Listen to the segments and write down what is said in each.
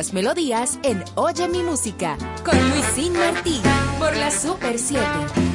estas melodías en Oye mi música con Luisín Martí por la Super 7.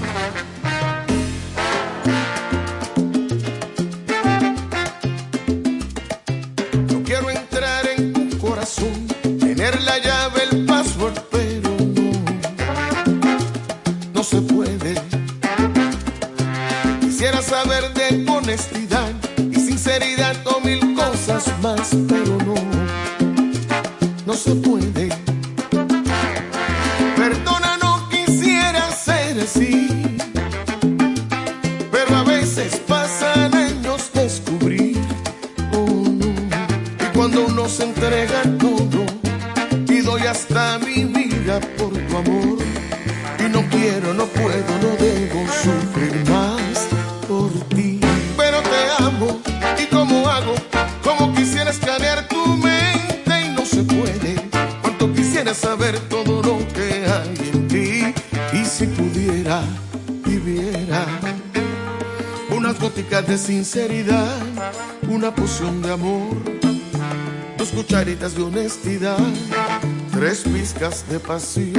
passivo.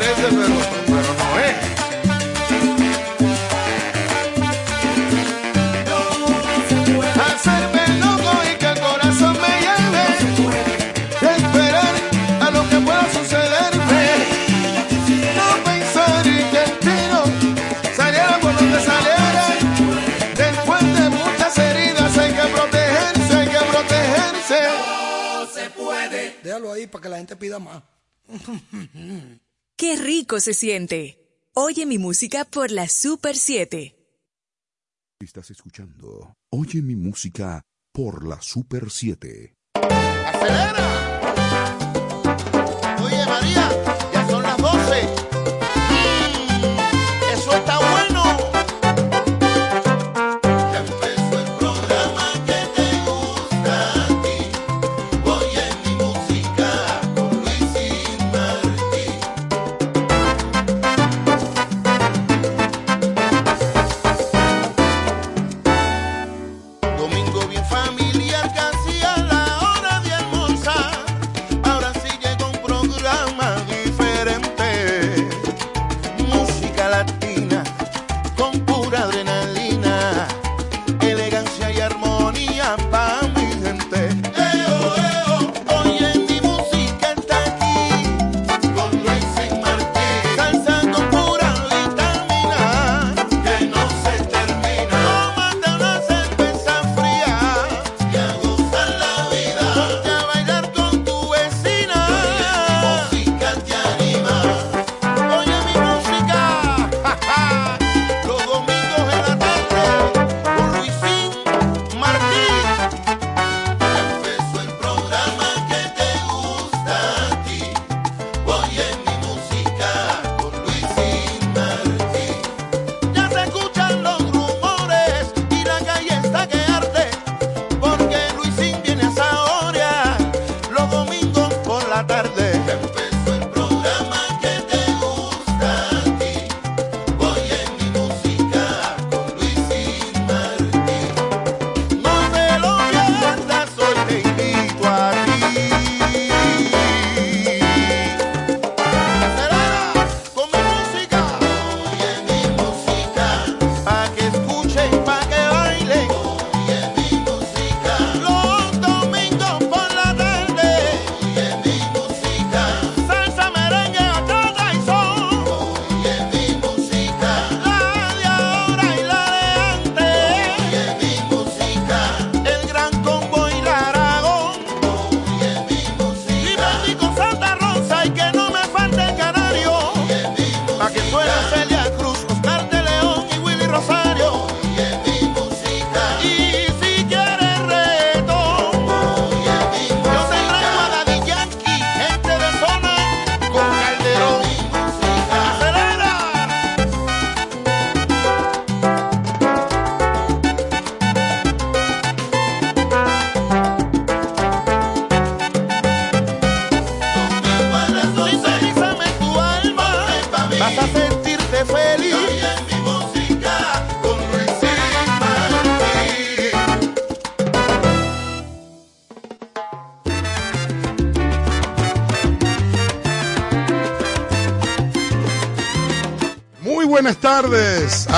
Pero no es hacerme loco y que el corazón me lleve. Esperar a lo que pueda sucederme. No pensar y que el tiro saliera por donde saliera. Después de muchas heridas, hay que protegerse. Hay que protegerse. No se puede. Déjalo ahí para que la gente pida más. Qué rico se siente. Oye mi música por la Super 7. Estás escuchando. Oye mi música por la Super 7. ¡Acelera! Oye María, ya son las 12.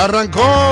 Arrancó.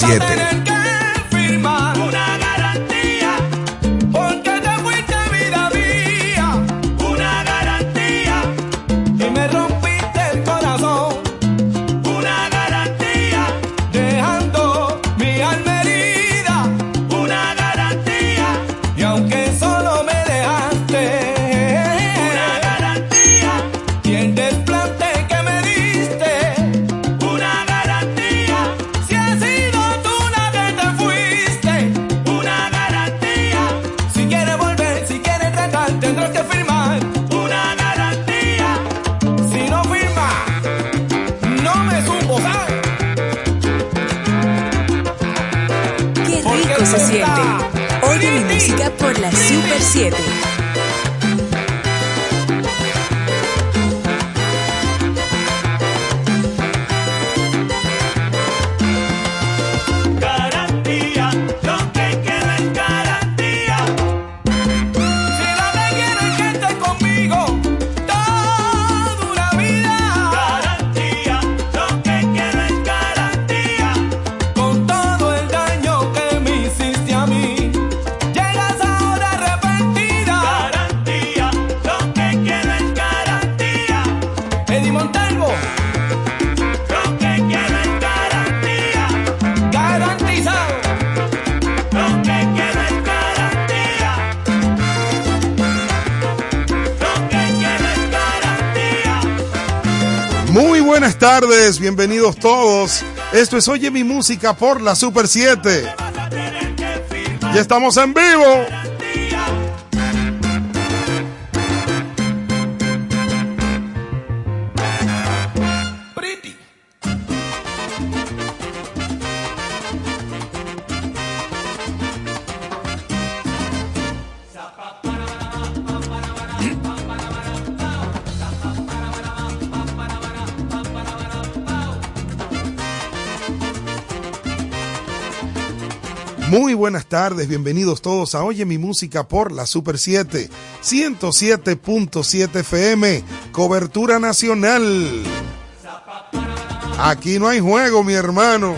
7. Esto es Oye mi música por la Super 7. Ya estamos en vivo. Buenas tardes, bienvenidos todos a Oye mi música por la Super 7, 107.7 FM, cobertura nacional. Aquí no hay juego, mi hermano.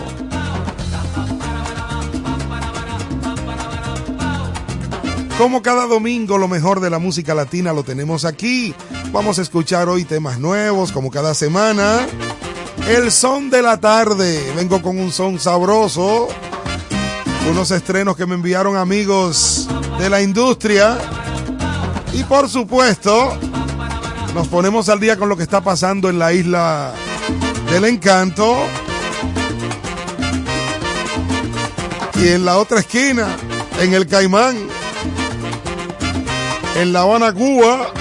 Como cada domingo, lo mejor de la música latina lo tenemos aquí. Vamos a escuchar hoy temas nuevos, como cada semana. El son de la tarde. Vengo con un son sabroso unos estrenos que me enviaron amigos de la industria. Y por supuesto, nos ponemos al día con lo que está pasando en la isla del encanto. Y en la otra esquina, en el Caimán, en La Habana, Cuba.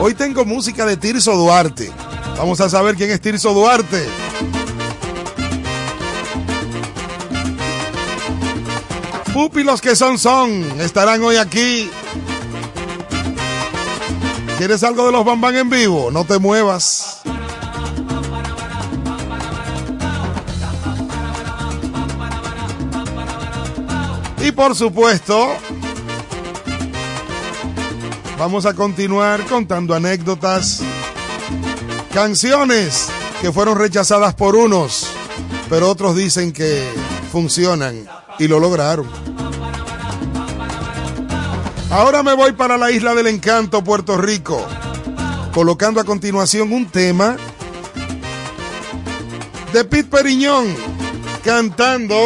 Hoy tengo música de Tirso Duarte. Vamos a saber quién es Tirso Duarte. Pupi los que son son estarán hoy aquí. ¿Quieres algo de los Bambán en vivo? No te muevas. Y por supuesto, vamos a continuar contando anécdotas, canciones que fueron rechazadas por unos, pero otros dicen que funcionan y lo lograron. Ahora me voy para la isla del encanto, Puerto Rico, colocando a continuación un tema de Pete Periñón cantando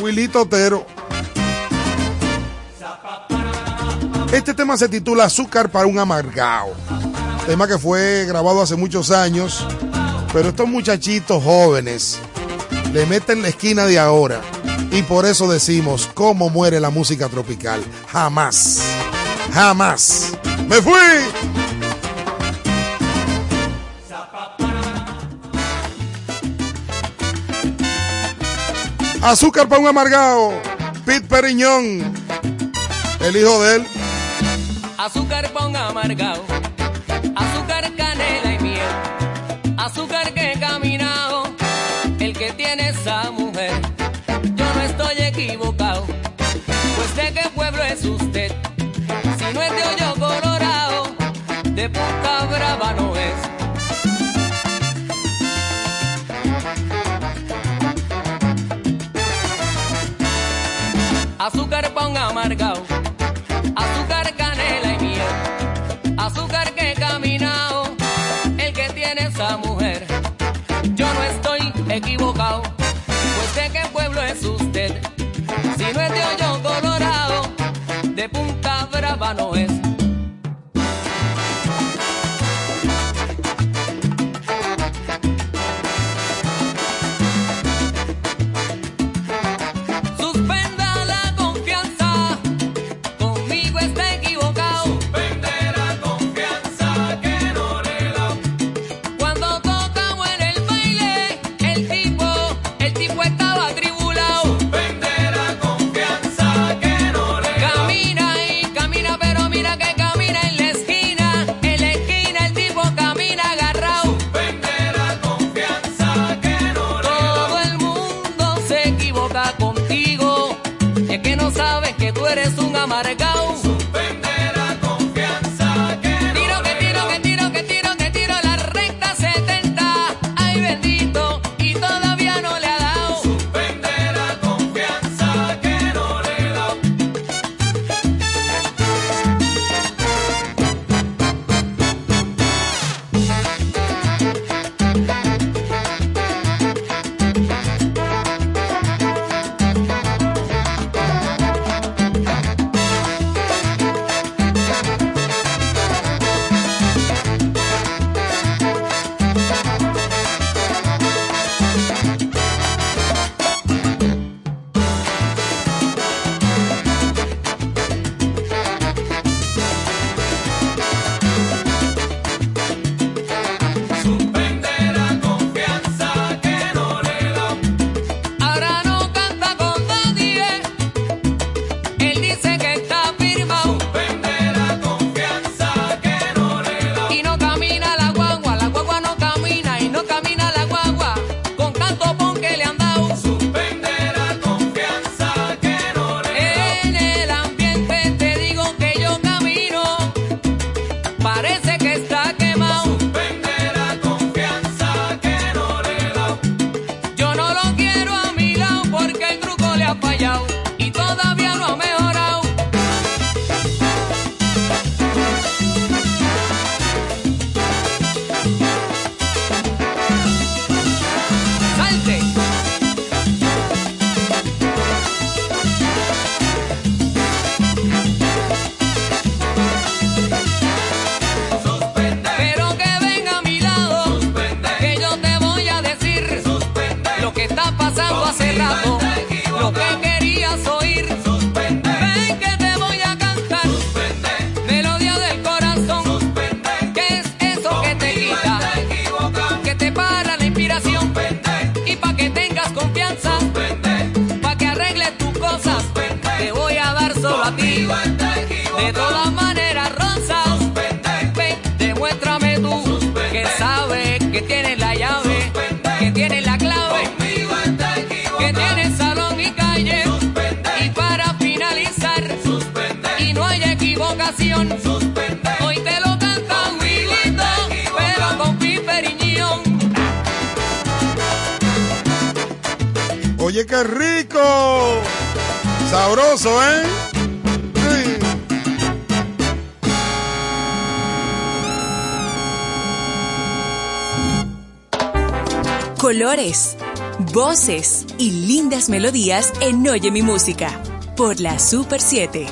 Wilito Otero. Este tema se titula Azúcar para un amargao. Tema que fue grabado hace muchos años, pero estos muchachitos jóvenes le meten la esquina de ahora. Y por eso decimos, ¿cómo muere la música tropical? Jamás. Jamás. ¡Me fui! Azúcar para un amargado. Pete Periñón. El hijo de él. Azúcar pa' un amargado, azúcar, canela y miel, azúcar que he caminado, el que tiene esa mujer. Yo no estoy equivocado, pues de qué pueblo es usted. Si no es de hoyo colorado, de puta brava no es. Azúcar pa' un amargado, no es. en Oye mi música por la Super 7.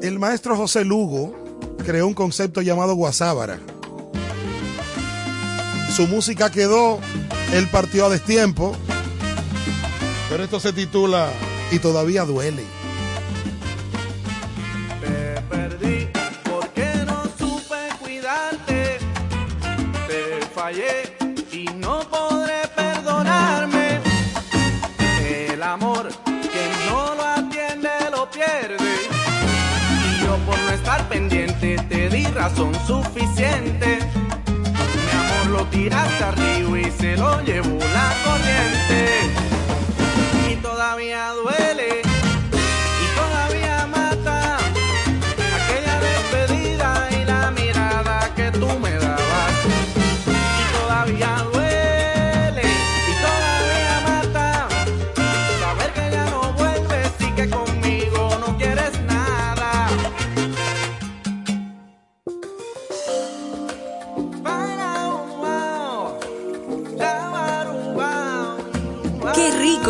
El maestro José Lugo creó un concepto llamado guasábara. Su música quedó, él partió a destiempo, pero esto se titula Y todavía duele. razón suficientes. Mi amor lo tiraste arriba y se lo llevó la corriente. Y todavía duele.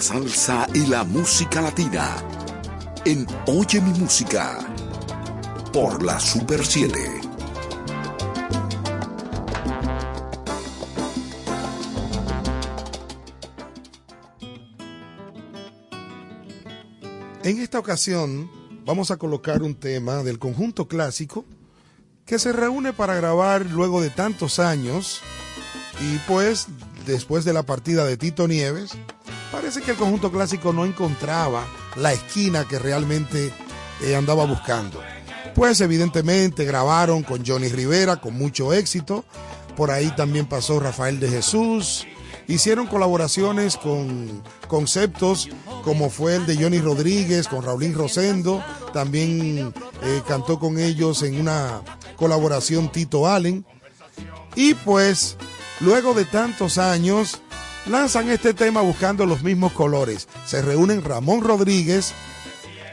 salsa y la música latina en Oye mi música por la Super 7. En esta ocasión vamos a colocar un tema del conjunto clásico que se reúne para grabar luego de tantos años y pues después de la partida de Tito Nieves parece que el conjunto clásico no encontraba la esquina que realmente eh, andaba buscando. Pues evidentemente grabaron con Johnny Rivera con mucho éxito, por ahí también pasó Rafael de Jesús, hicieron colaboraciones con conceptos como fue el de Johnny Rodríguez con Raulín Rosendo, también eh, cantó con ellos en una colaboración Tito Allen. Y pues, luego de tantos años, lanzan este tema buscando los mismos colores. Se reúnen Ramón Rodríguez,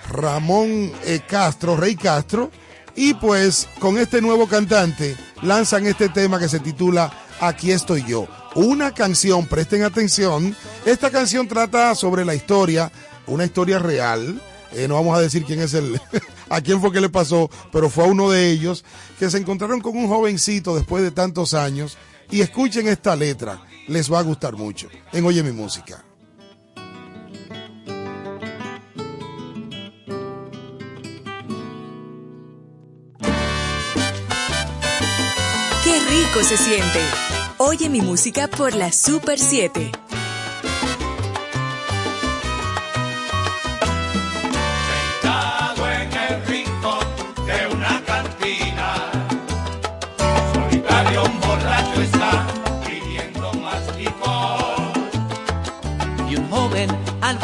Ramón eh, Castro, Rey Castro, y pues con este nuevo cantante lanzan este tema que se titula Aquí estoy yo. Una canción, presten atención, esta canción trata sobre la historia, una historia real. eh, no vamos a decir quién es el, a quién fue que le pasó, pero fue a uno de ellos que se encontraron con un jovencito después de tantos años y escuchen esta letra, les va a gustar mucho. En Oye mi música. Qué rico se siente. Oye mi música por la Super 7.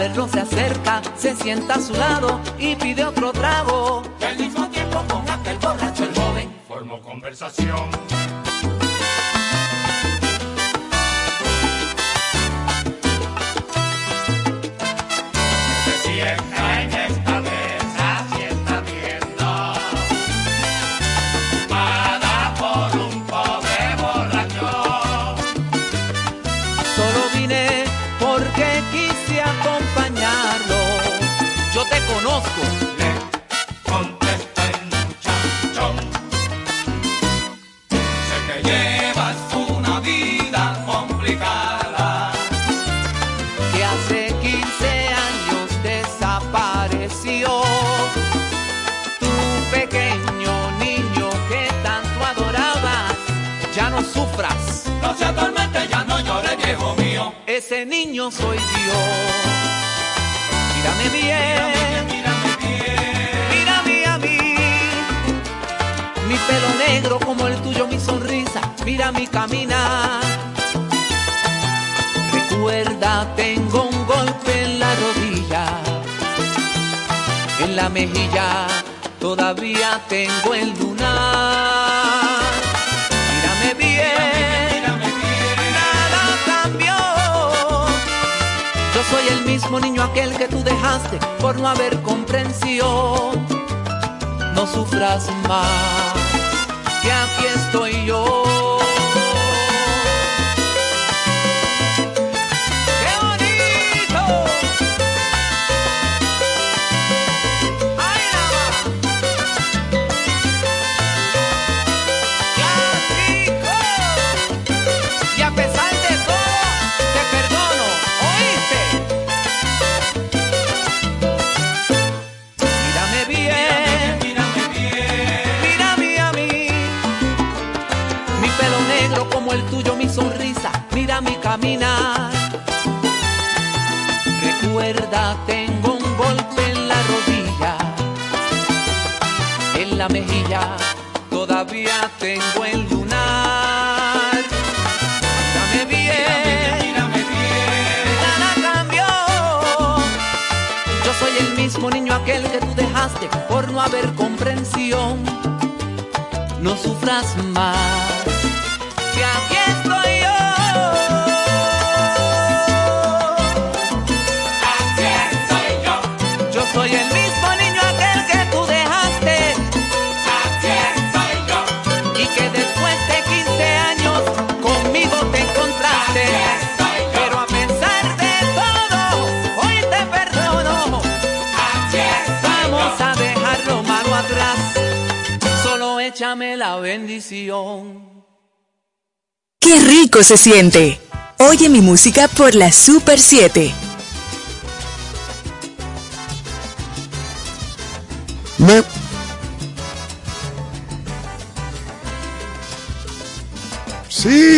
Verlo se acerca, se sienta a su lado y pide otro trago. Y al mismo tiempo con aquel borracho el joven formó conversación. Se siente. Oye mi música por la Super 7. Me... Sí.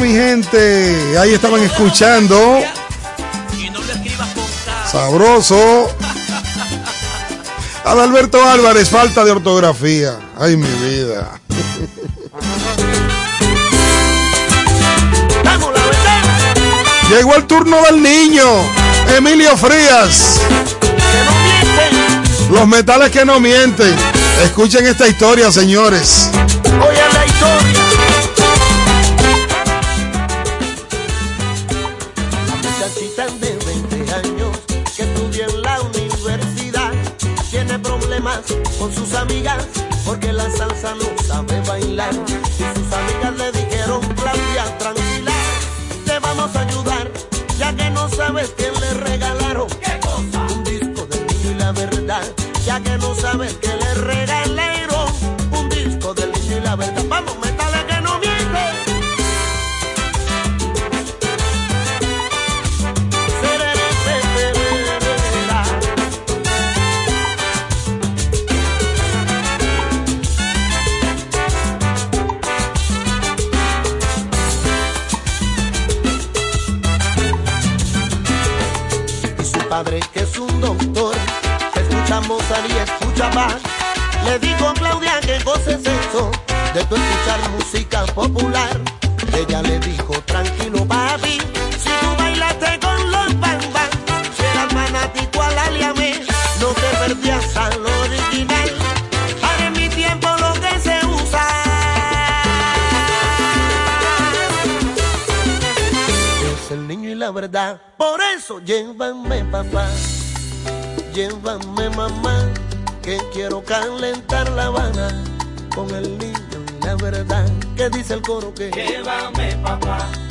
Mi gente, ahí estaban escuchando. Sabroso. Adalberto Álvarez, falta de ortografía. Ay, mi vida. Llegó el turno del niño, Emilio Frías. Los metales que no mienten. Escuchen esta historia, señores.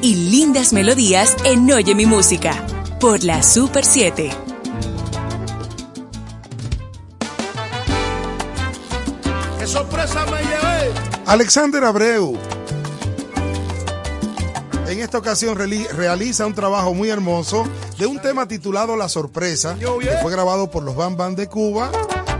y lindas melodías en Oye mi música por la Super 7. ¡Qué sorpresa me llevé! Alexander Abreu. En esta ocasión realiza un trabajo muy hermoso de un tema titulado La Sorpresa, que fue grabado por los Bam Bam de Cuba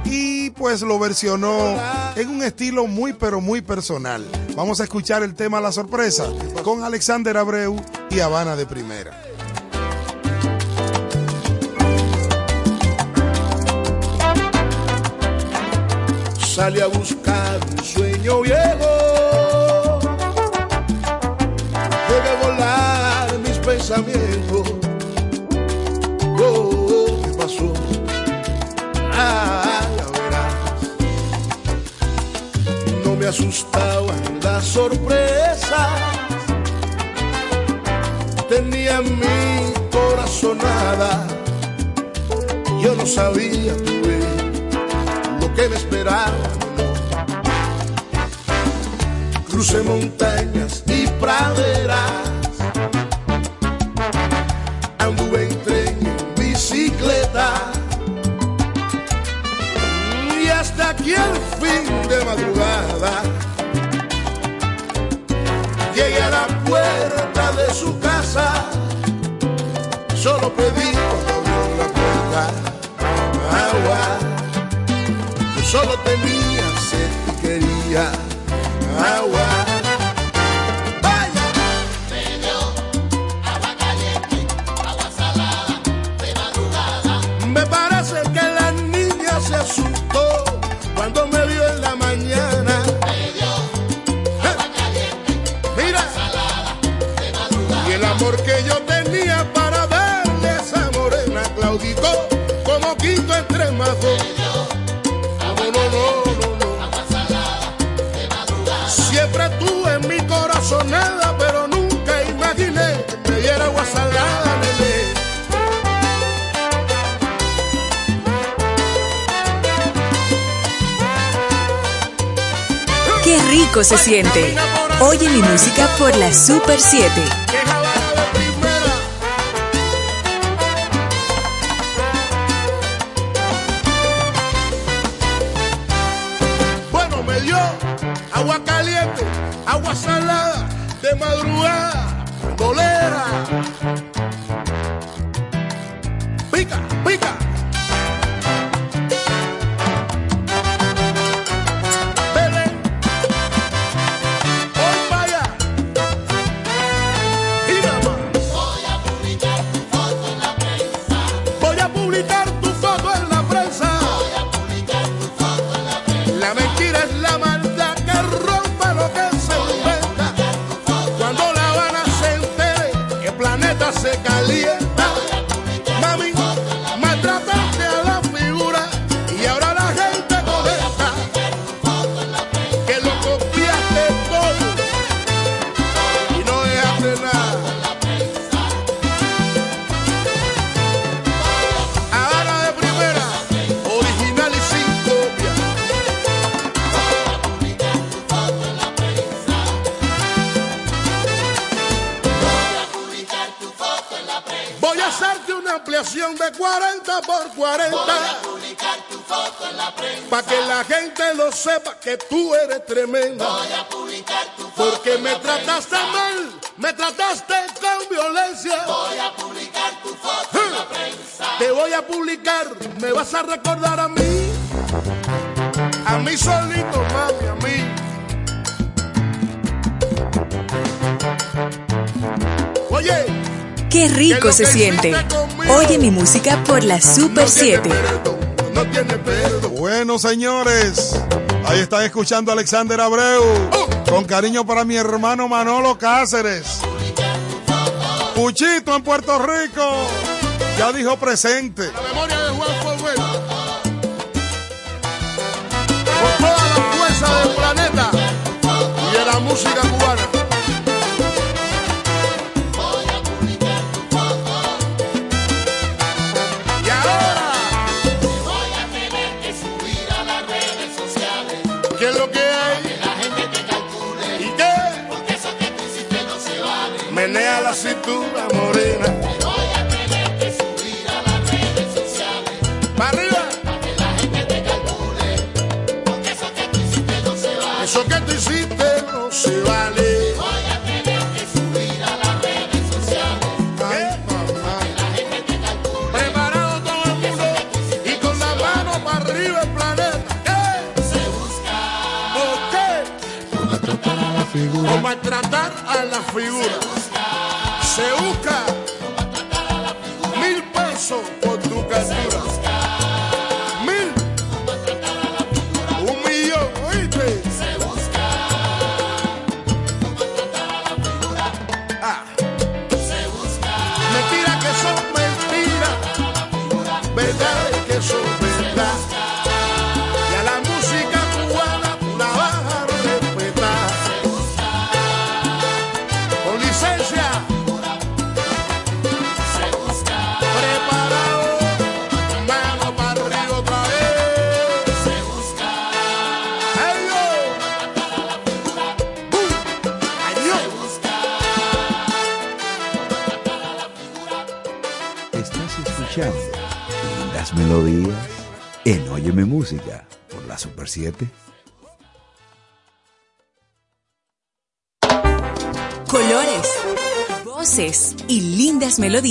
y pues lo versionó en un estilo muy pero muy personal. Vamos a escuchar el tema La Sorpresa con Alexander Abreu y Habana de Primera. Sale a buscar un sueño viejo, debe volar mis pensamientos nada. Yo no sabía, tuve lo que me esperaba. No. Crucé montañas y praderas happily. se siente. Oye mi música por la Super 7. Bueno, me dio agua caliente, agua salada, de madrugada, dolera. se siente. Oye mi música por la Super 7. Bueno, señores, ahí están escuchando Alexander Abreu. Con cariño para mi hermano Manolo Cáceres. Puchito en Puerto Rico. Ya dijo presente. La memoria de Juan Forwell. Con toda la fuerza del planeta y de la música cubana. cintura morena.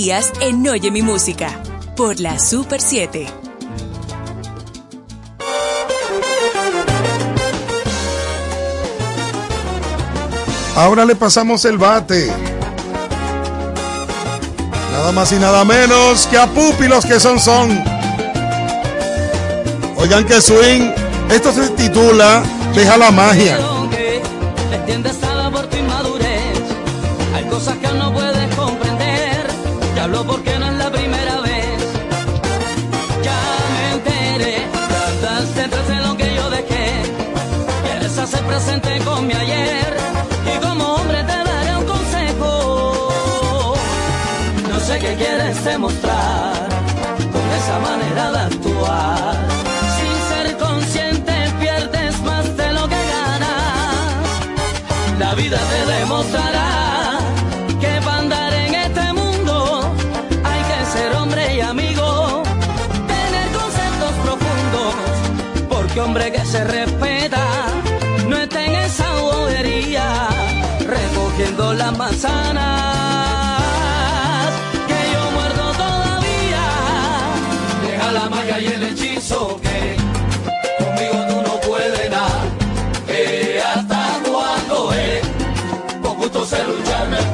en Oye mi música por la Super 7. Ahora le pasamos el bate. Nada más y nada menos que a Pupi los que son son. Oigan que swing, esto se titula Deja la magia. presente con mi ayer y como hombre te daré un consejo. No sé qué quieres demostrar con esa manera de actuar. Sin ser consciente pierdes más de lo que ganas. La vida te demostrará que para andar en este mundo hay que ser hombre y amigo, tener conceptos profundos, porque hombre que se las manzanas que yo muerdo todavía. Deja la magia y el hechizo que conmigo tú no puedes nada. Que eh, hasta cuando es, con gusto se lucharme.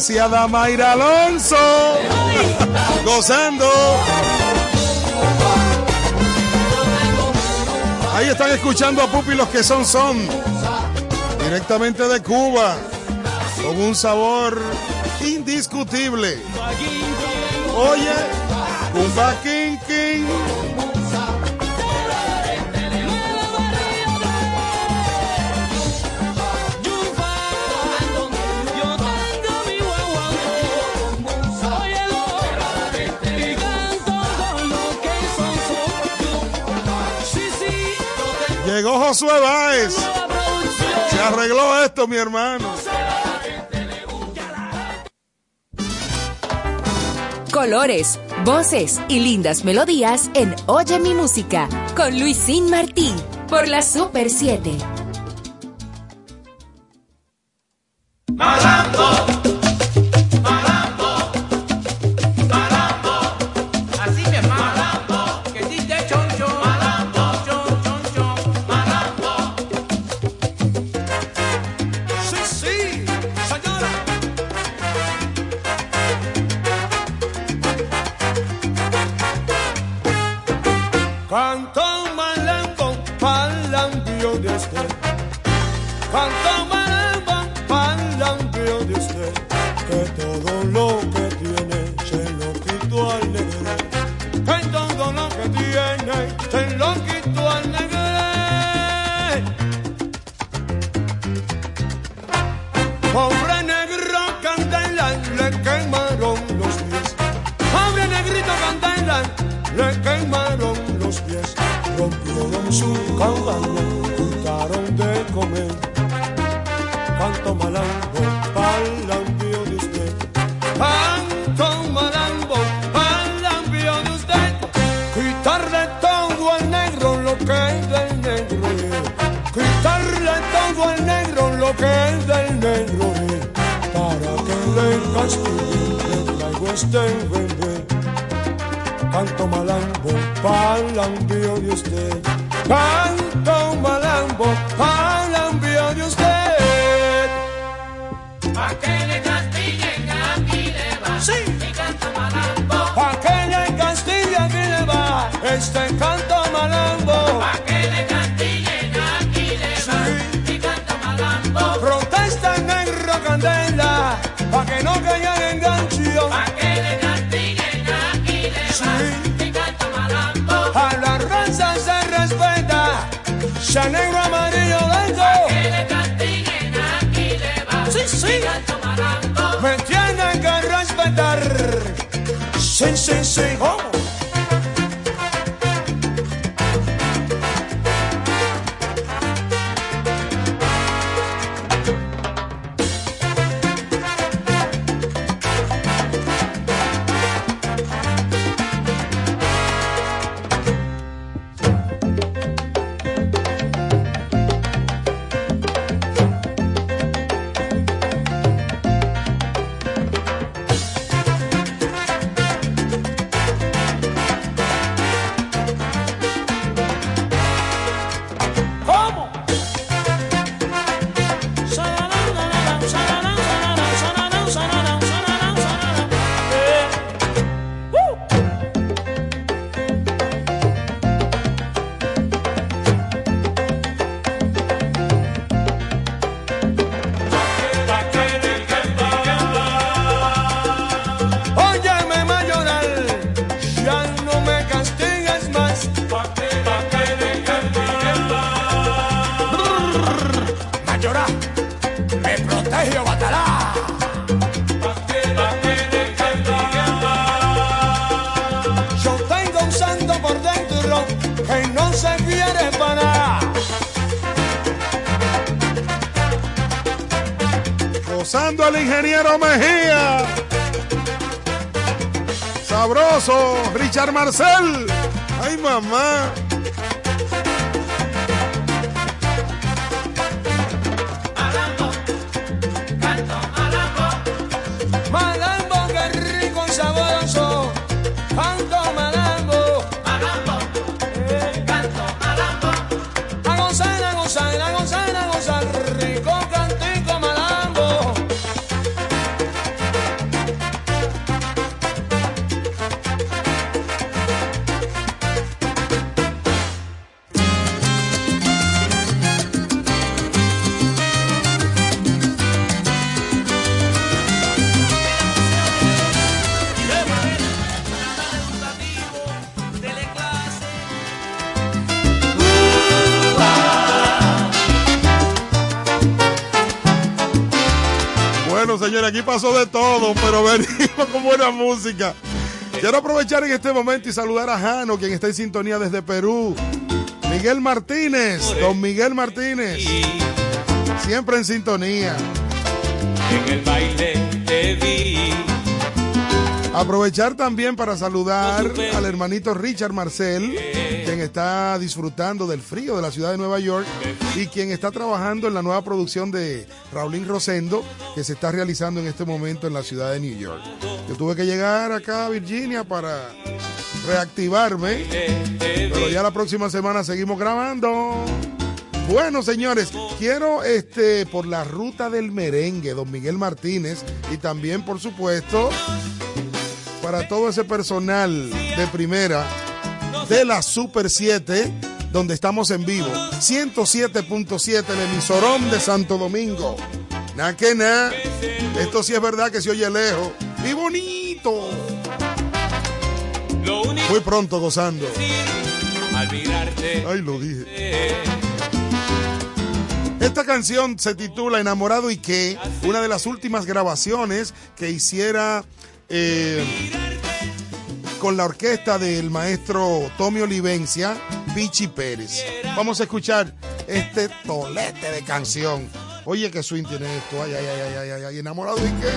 licenciada Mayra Alonso. Gozando. Ahí están escuchando a Pupi los que son son. Directamente de Cuba. Con un sabor indiscutible. Oye, Cumba King King. Llegó Josué Báez. Se arregló esto, mi hermano. Colores, voces y lindas melodías en Oye mi música con Luisín Martí por la Super 7. sí, me tienen que respetar. Sí, sí, sí, oh. Marcel. Ay, mamá. Aquí pasó de todo, pero venimos con buena música. Quiero aprovechar en este momento y saludar a Jano, quien está en sintonía desde Perú. Miguel Martínez, don Miguel Martínez. Siempre en sintonía. En el baile te vi. Aprovechar también para saludar al hermanito Richard Marcel, quien está disfrutando del frío de la ciudad de Nueva York y quien está trabajando en la nueva producción de Raulín Rosendo, que se está realizando en este momento en la ciudad de New York. Yo tuve que llegar acá a Virginia para reactivarme, pero ya la próxima semana seguimos grabando. Bueno, señores, quiero este por la ruta del merengue, don Miguel Martínez, y también, por supuesto, para todo ese personal de primera de la Super 7, donde estamos en vivo. 107.7, el emisorón de Santo Domingo. Na que na. Esto sí es verdad que se oye lejos. Y bonito. Muy pronto gozando. Ay, lo dije. Esta canción se titula Enamorado y qué, una de las últimas grabaciones que hiciera eh, con la orquesta del maestro Tommy Olivencia, Pichi Pérez. Vamos a escuchar este tolete de canción. Oye, qué swing tiene esto. Ay, ay, ay, ay, ay, ay, enamorado y qué.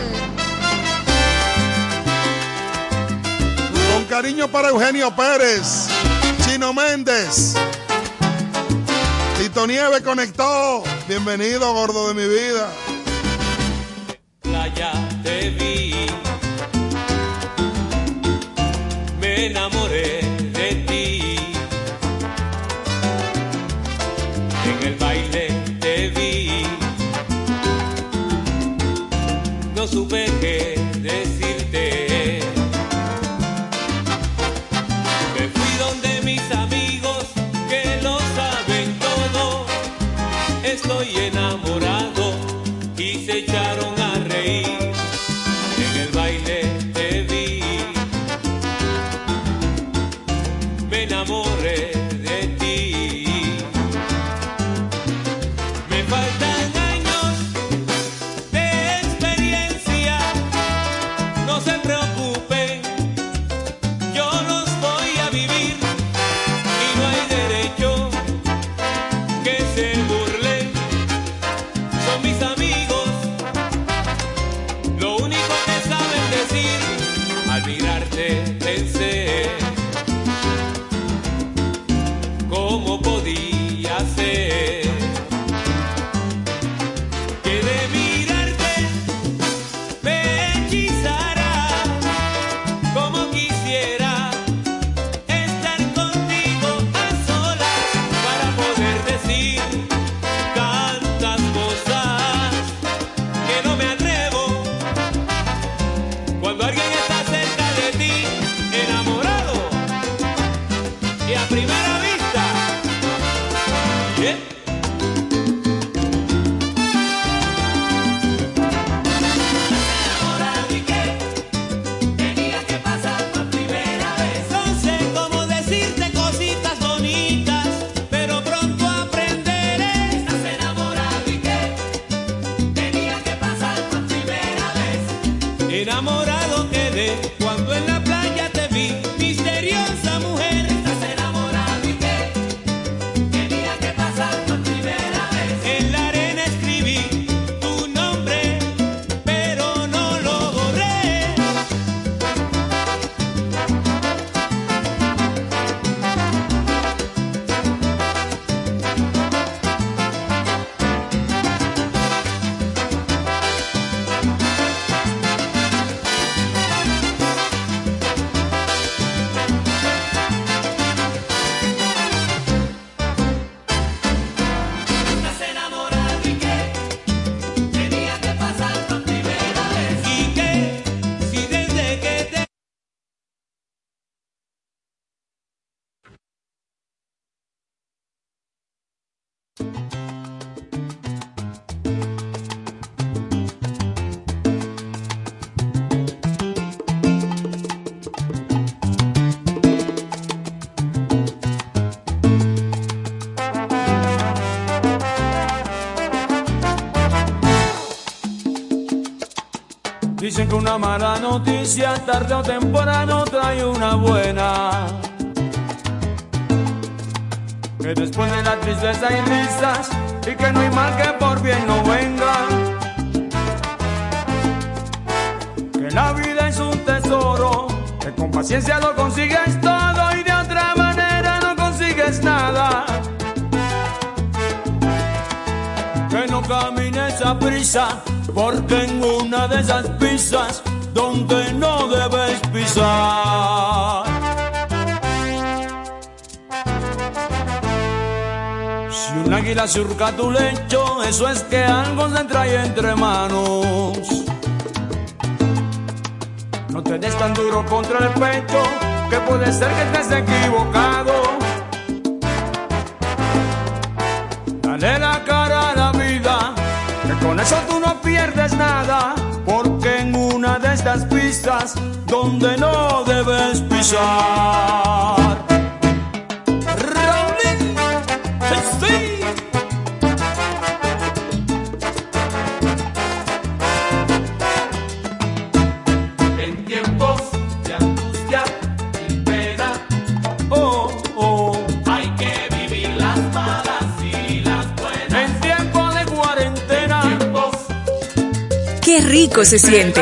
Con cariño para Eugenio Pérez, Chino Méndez. Tito Nieve conectó. Bienvenido, gordo de mi vida. playa te vi. Me enamoré Una mala noticia tarde o temprano trae una buena. Que después de la tristeza hay risas y que no hay mal que por bien no venga. Que la vida es un tesoro, que con paciencia lo consigues todo y de otra manera no consigues nada. que no camines a prisa, porque en una de esas pisas donde no debes pisar. Si un águila surca tu lecho, eso es que algo se trae entre manos. No te des tan duro contra el pecho, que puede ser que estés equivocado. Dale la cara a la vida, que con eso tú no donde no debes pisar. Raulín, sí, sí. En tiempos de angustia y pena, Oh, oh. hay que vivir las malas y las buenas. En tiempo de cuarentena, Qué rico se siente.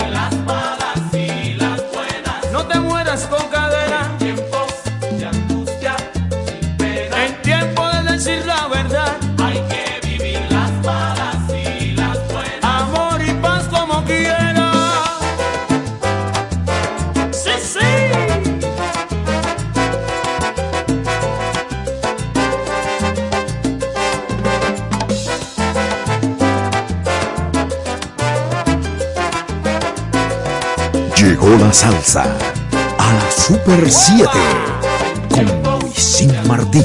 La salsa a la Super 7 con Luisín Martí.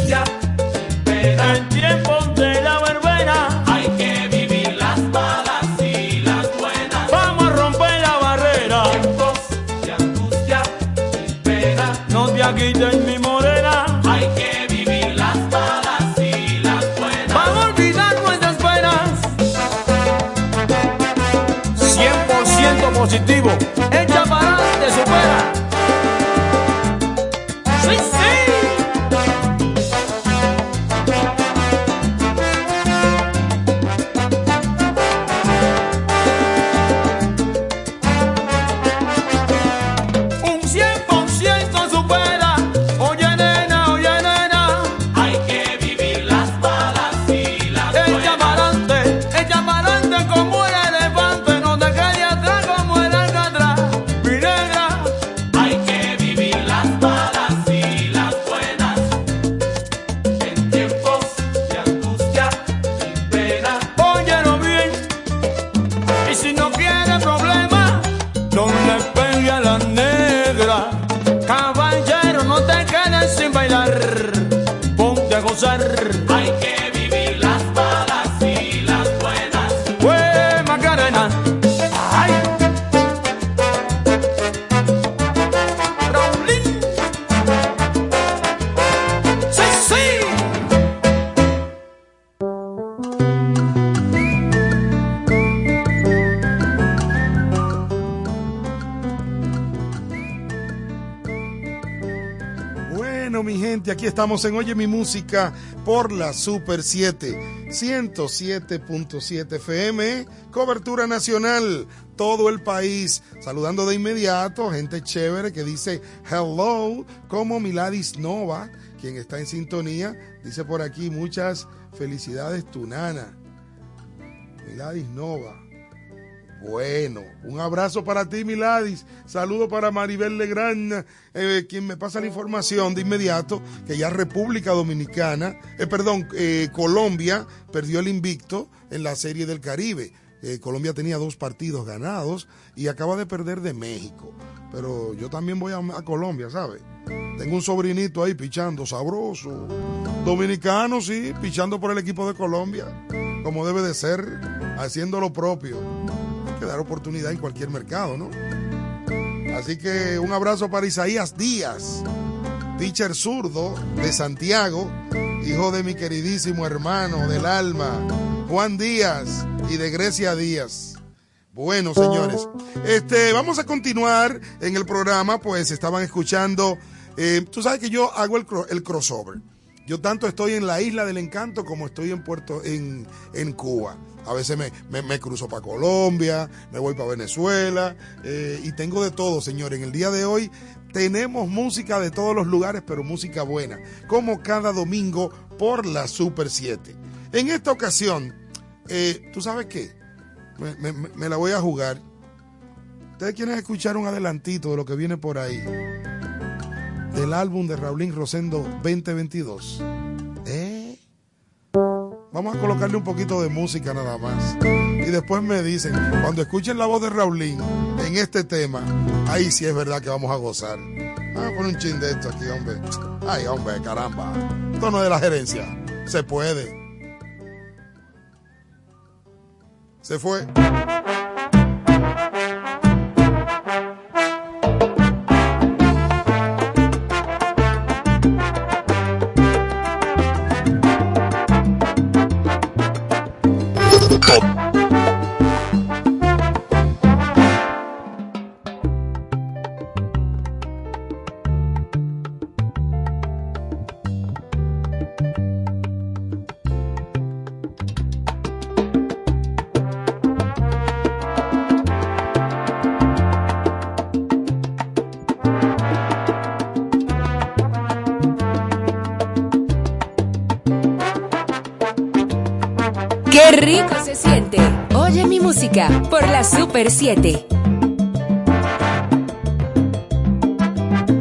Estamos en Oye mi música por la Super 7, 107.7 FM, cobertura nacional, todo el país. Saludando de inmediato, gente chévere que dice hello, como Miladis Nova, quien está en sintonía, dice por aquí muchas felicidades, tu nana. Miladis Nova. Bueno, un abrazo para ti, Miladis. Saludo para Maribel Legrand, eh, quien me pasa la información de inmediato que ya República Dominicana, eh, perdón, eh, Colombia perdió el invicto en la Serie del Caribe. Colombia tenía dos partidos ganados y acaba de perder de México. Pero yo también voy a, a Colombia, ¿sabes? Tengo un sobrinito ahí pichando sabroso. Dominicano, sí, pichando por el equipo de Colombia, como debe de ser, haciendo lo propio. Dar oportunidad en cualquier mercado, ¿no? Así que un abrazo para Isaías Díaz, teacher zurdo de Santiago, hijo de mi queridísimo hermano del alma, Juan Díaz y de Grecia Díaz. Bueno, señores, este, vamos a continuar en el programa, pues estaban escuchando, eh, tú sabes que yo hago el, el crossover. Yo tanto estoy en la isla del encanto como estoy en Puerto, en, en Cuba. A veces me, me- cruzo para Colombia, me voy para Venezuela eh, y tengo de todo, señores. En el día de hoy tenemos música de todos los lugares, pero música buena, como cada domingo por la Super 7. En esta ocasión, eh, ¿tú sabes qué? Me- me la voy a jugar. Ustedes quieren escuchar un adelantito de lo que viene por ahí. Del álbum de Raulín Rosendo 2022. Vamos a colocarle un poquito de música nada más. Y después me dicen, cuando escuchen la voz de Raulín en este tema, ahí sí es verdad que vamos a gozar. Vamos a poner un chin de esto aquí, hombre. Ay, hombre, caramba. Esto no es de la gerencia. Se puede. Se fue. Por la Super 7.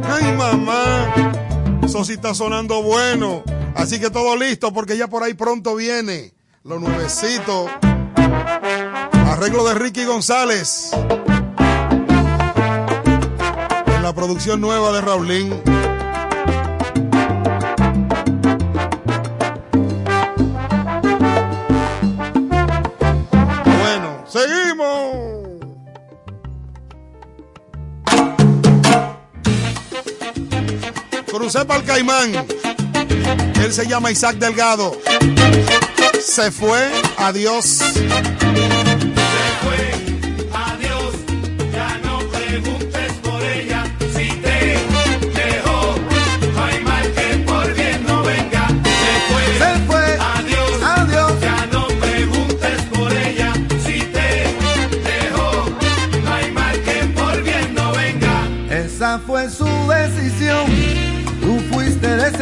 Ay, mamá. Eso sí está sonando bueno. Así que todo listo porque ya por ahí pronto viene. Lo nuevecito. Arreglo de Ricky González. En la producción nueva de Raulín. Para el Caimán. Él se llama Isaac Delgado. Se fue. Adiós,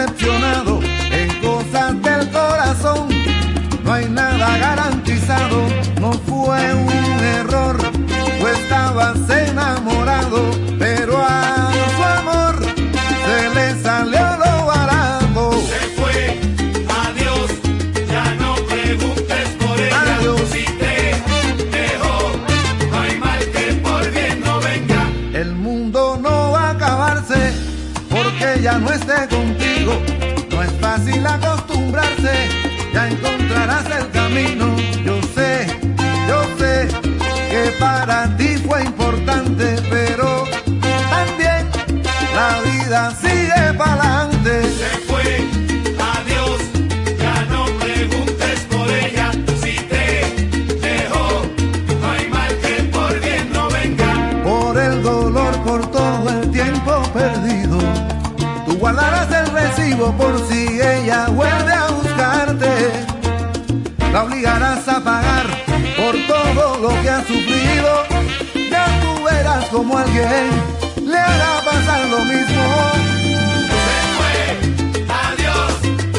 en cosas del corazón. No hay nada garantizado, no fue un error. Tú estabas enamorado, camino. Yo sé, yo sé que para ti fue importante, pero también la vida sigue para adelante. Se fue, adiós, ya no preguntes por ella si te dejó. No hay mal que por bien no venga. Por el dolor, por todo el tiempo perdido, tú guardarás el recibo por si ella alguien le hará pasar lo mismo. Adiós,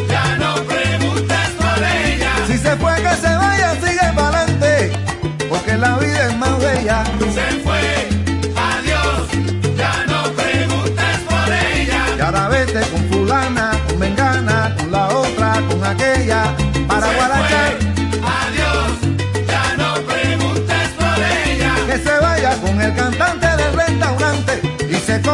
ya no preguntes por ella. Si se fue, que se vaya, sigue para adelante. Porque la vida es más bella. Se fue, adiós, ya no preguntes por ella. Y ahora vete con fulana, con mengana, con la otra, con aquella,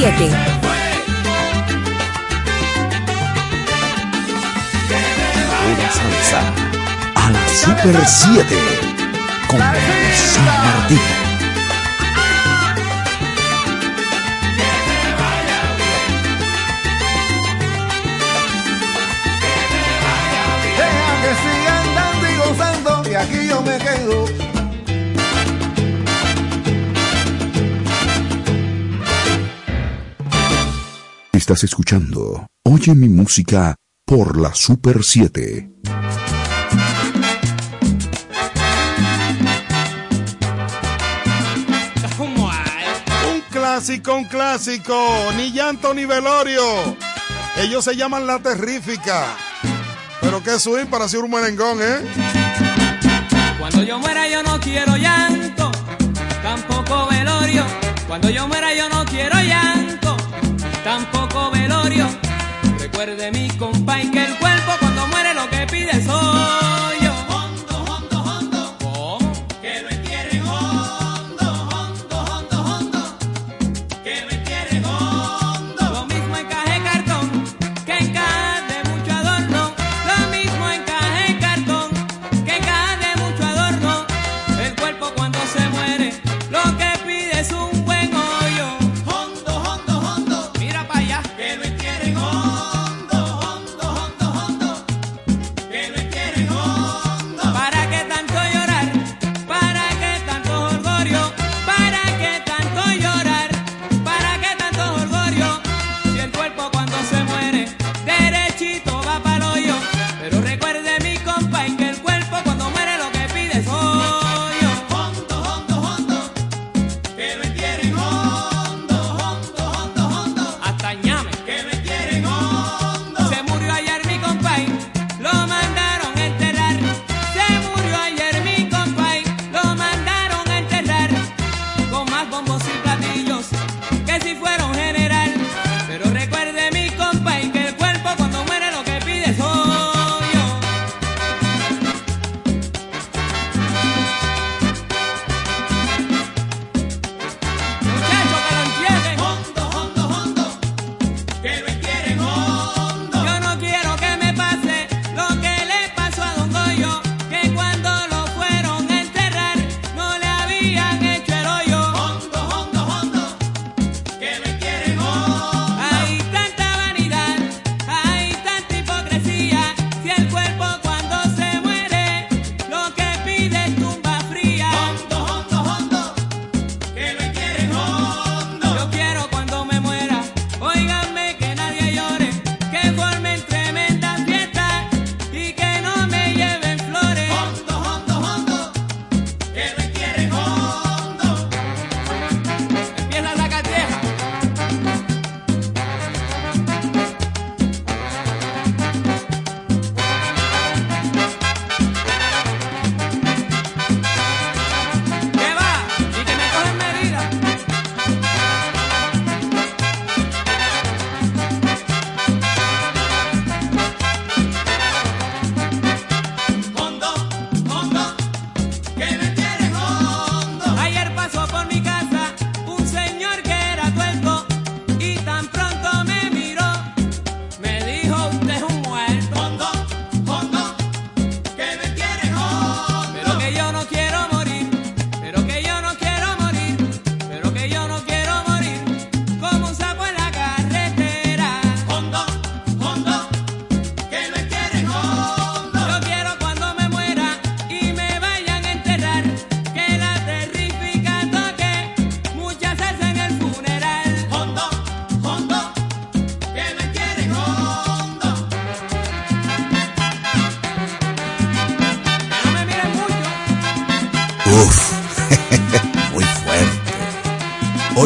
7. Buena salsa a la Super 7 con San Martín. Deja que sigan dando y gozando, que aquí yo me quedo. Estás escuchando Oye mi música por la Super 7. Un clásico, un clásico. Ni llanto ni velorio. Ellos se llaman La Terrífica. Pero qué swing para hacer un merengón, ¿eh? Cuando yo muera yo no quiero llanto, tampoco velorio. Cuando yo muera yo no quiero llanto, tampoco velorio. Recuerde mi compa y que el cuerpo cuando muere lo que pide soy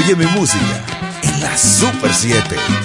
Oye mi música en la Super 7.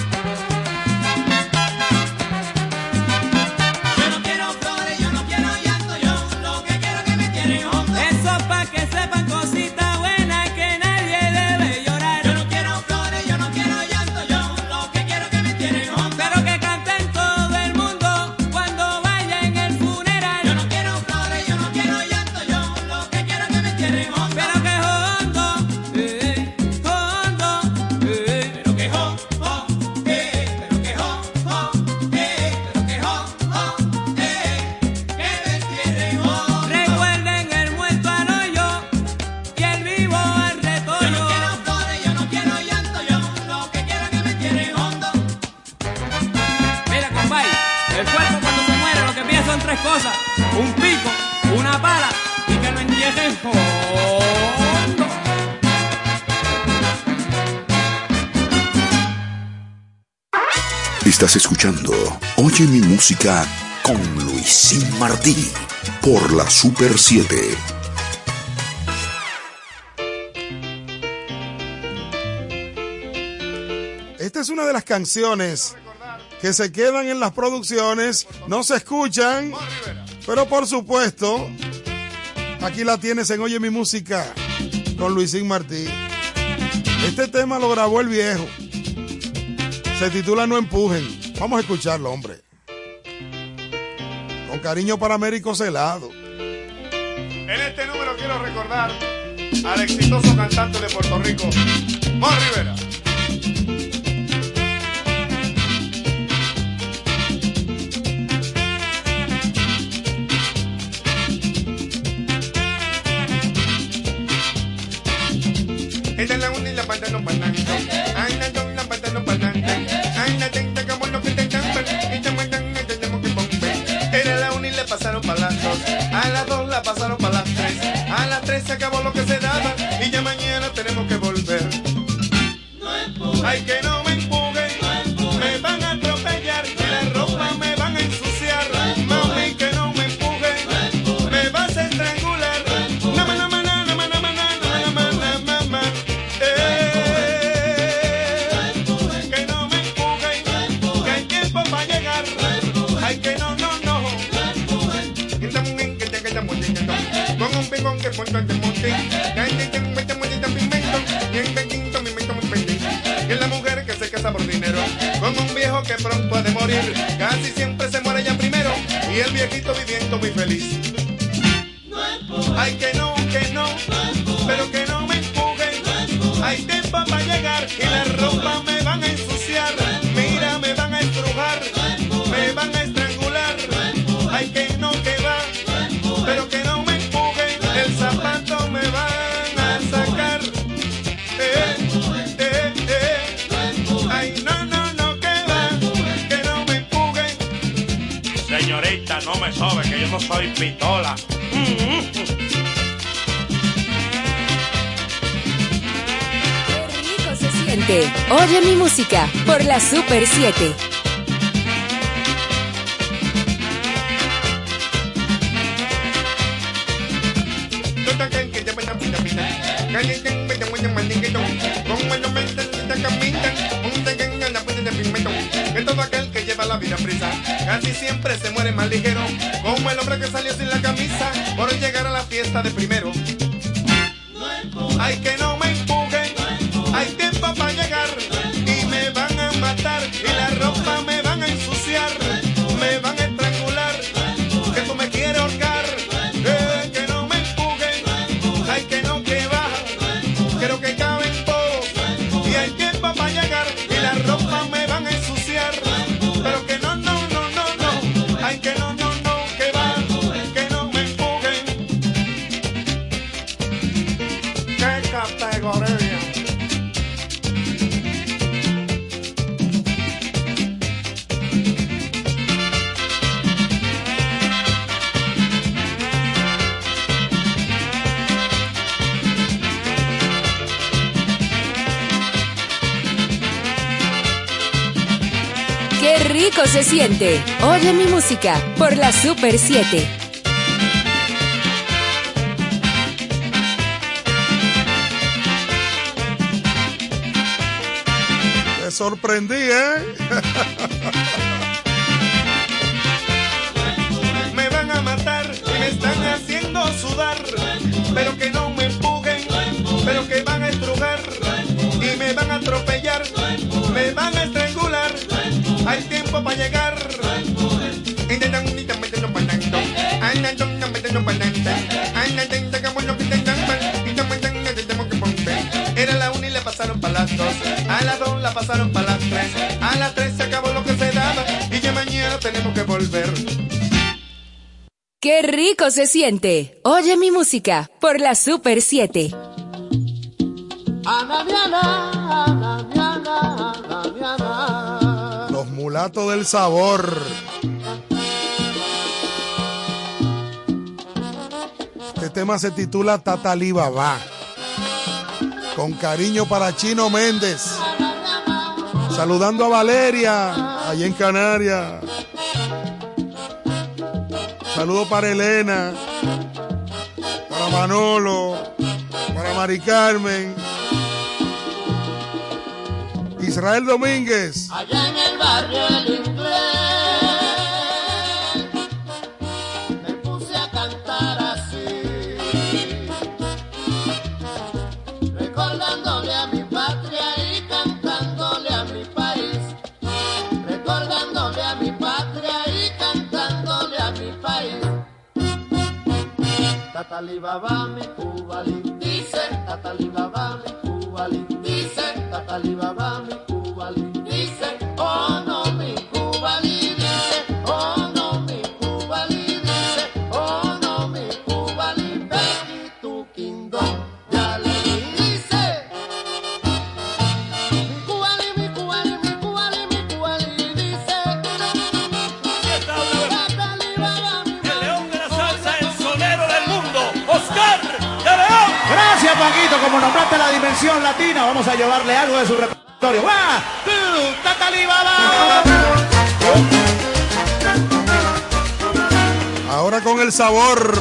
música con Luisín Martí por la Super 7. Esta es una de las canciones que se quedan en las producciones, no se escuchan, pero por supuesto, aquí la tienes en Oye mi música con Luisín Martí. Este tema lo grabó el viejo. Se titula No empujen. Vamos a escucharlo, hombre. Cariño para Américo Celado. En este número quiero recordar al exitoso cantante de Puerto Rico, Mon Rivera. 7 consciente. Oye mi música por la Super 7. Te sorprendí, ¿eh? la pasaron para las tres. A las tres se acabó lo que se daba. Y ya mañana tenemos que volver. ¡Qué rico se siente! Oye mi música por la Super 7. Ana Diana, Ana Diana, Ana Diana. Los mulatos del sabor. Este tema se titula Tatalí Babá. Con cariño para Chino Méndez. Saludando a Valeria, allá en Canarias. Saludo para Elena, para Manolo, para Mari Carmen. Israel Domínguez. Allá en el barrio Tatalibaba mi cubali, dice. Tatalibaba mi cubali, dice. Tatalibaba mi cubali, latina, vamos a llevarle algo de su repertorio. ¡One, two, tatalibaba! Ahora con el sabor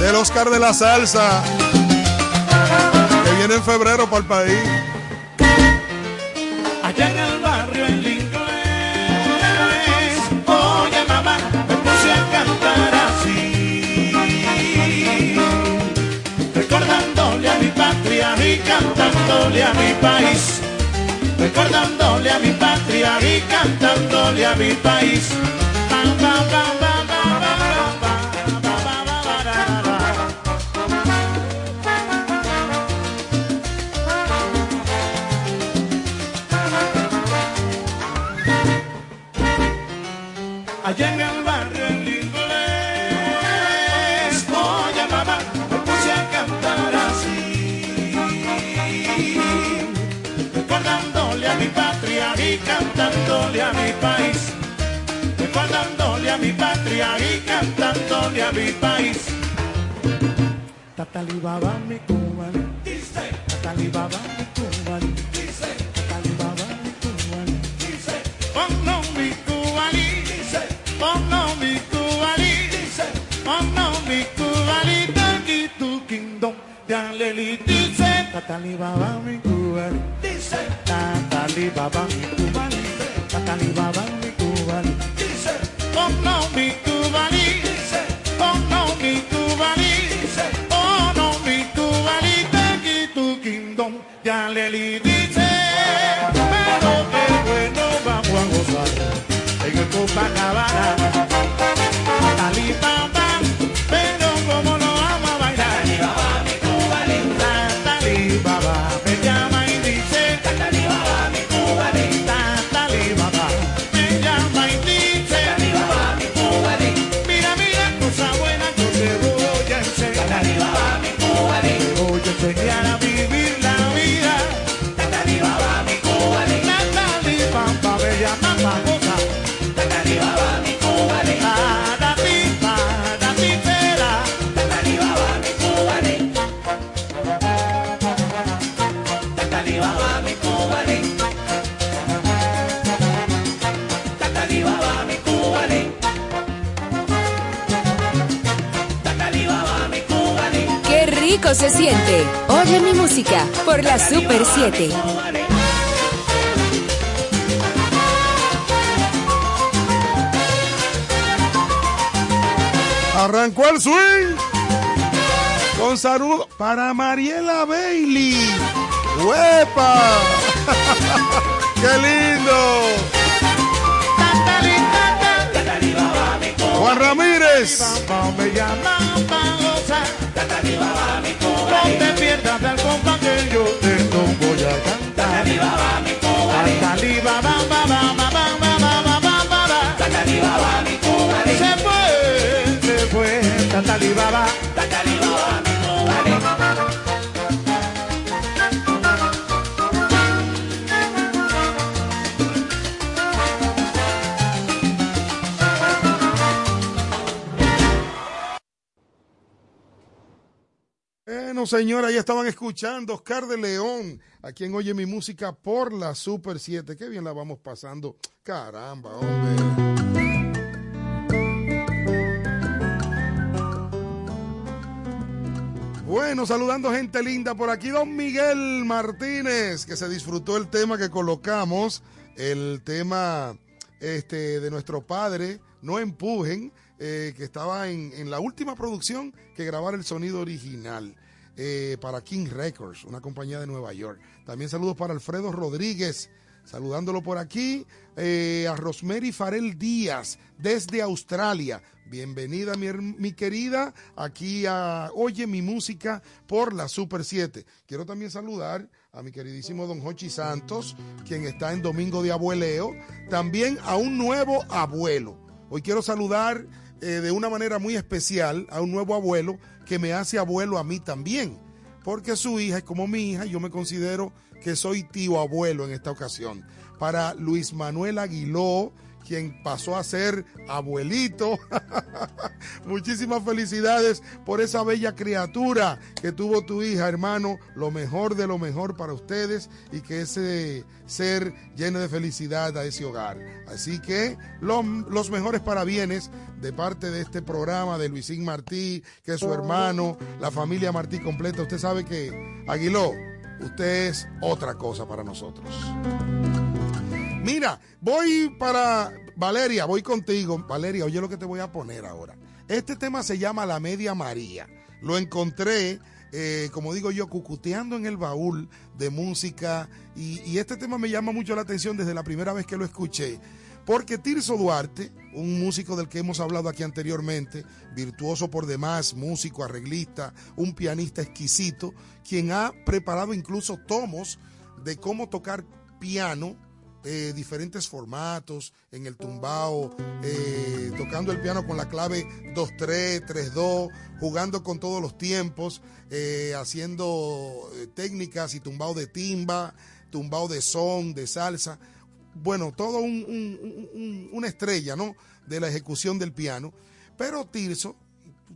del Oscar de la salsa. Que viene en febrero para el país. Cantándole a mi país. Recordándole a mi patria y cantándole a mi país. Pa, pa, pa, cantándole a mi país, recordándole a mi patria y cantándole a mi país. Tatalibaba mi cubano, tatalibaba mi cubano, tatalibaba mi cubano. No, mi cubalí, oh no, mi cubalí, oh no, mi cubalí, aquí tu kingdom, Galeli dice, Tatali baba mi cubalí, dice, Tatali baba mi cubalí, Alibaba, Super Arrancó el swing. Con saludo para Mariela Bailey. ¡Huepa! ¡Qué lindo! Juan Ramírez te pierdas del compa que yo te voy a cantar. Tatali baba, baba, baba, baba, baba, baba. Se fue, se fue, Señora, ya estaban escuchando Oscar de León, a quien oye mi música por la Super 7. Qué bien la vamos pasando. Caramba, hombre. Bueno, saludando gente linda por aquí, don Miguel Martínez, que se disfrutó el tema que colocamos, el tema este, de nuestro padre, No Empujen, eh, que estaba en, en la última producción que grabara el sonido original eh, para King Records, una compañía de Nueva York. También saludos para Alfredo Rodríguez, saludándolo por aquí, eh, a Rosemary Farel Díaz, desde Australia. Bienvenida, mi, mi querida, aquí a Oye mi música por la Super 7. Quiero también saludar a mi queridísimo don Jochi Santos, quien está en Domingo de Abueleo, también a un nuevo abuelo. Hoy quiero saludar eh, de una manera muy especial a un nuevo abuelo que me hace abuelo a mí también, porque su hija es como mi hija yo me considero que soy tío abuelo en esta ocasión. Para Luis Manuel Aguiló, quien pasó a ser abuelito. Muchísimas felicidades por esa bella criatura que tuvo tu hija, hermano. Lo mejor de lo mejor para ustedes y que ese ser llene de felicidad a ese hogar. Así que lo- los mejores parabienes de parte de este programa de Luisín Martí, que es su hermano, la familia Martí completa. Usted sabe que, Aguiló, usted es otra cosa para nosotros. Mira, voy para Valeria, voy contigo. Valeria, oye lo que te voy a poner ahora. Este tema se llama La Media María. Lo encontré, eh, como digo yo, cucuteando en el baúl de música. Y, y este tema me llama mucho la atención desde la primera vez que lo escuché. Porque Tirso Duarte, un músico del que hemos hablado aquí anteriormente, virtuoso por demás, músico, arreglista, un pianista exquisito, quien ha preparado incluso tomos de cómo tocar piano eh, diferentes formatos, en el tumbao, eh, tocando el piano con la clave 2-3, 3-2, jugando con todos los tiempos, eh, haciendo técnicas y tumbao de timba, tumbao de son, de salsa. Bueno, todo un- un- una estrella, ¿no? De la ejecución del piano. Pero Tirso,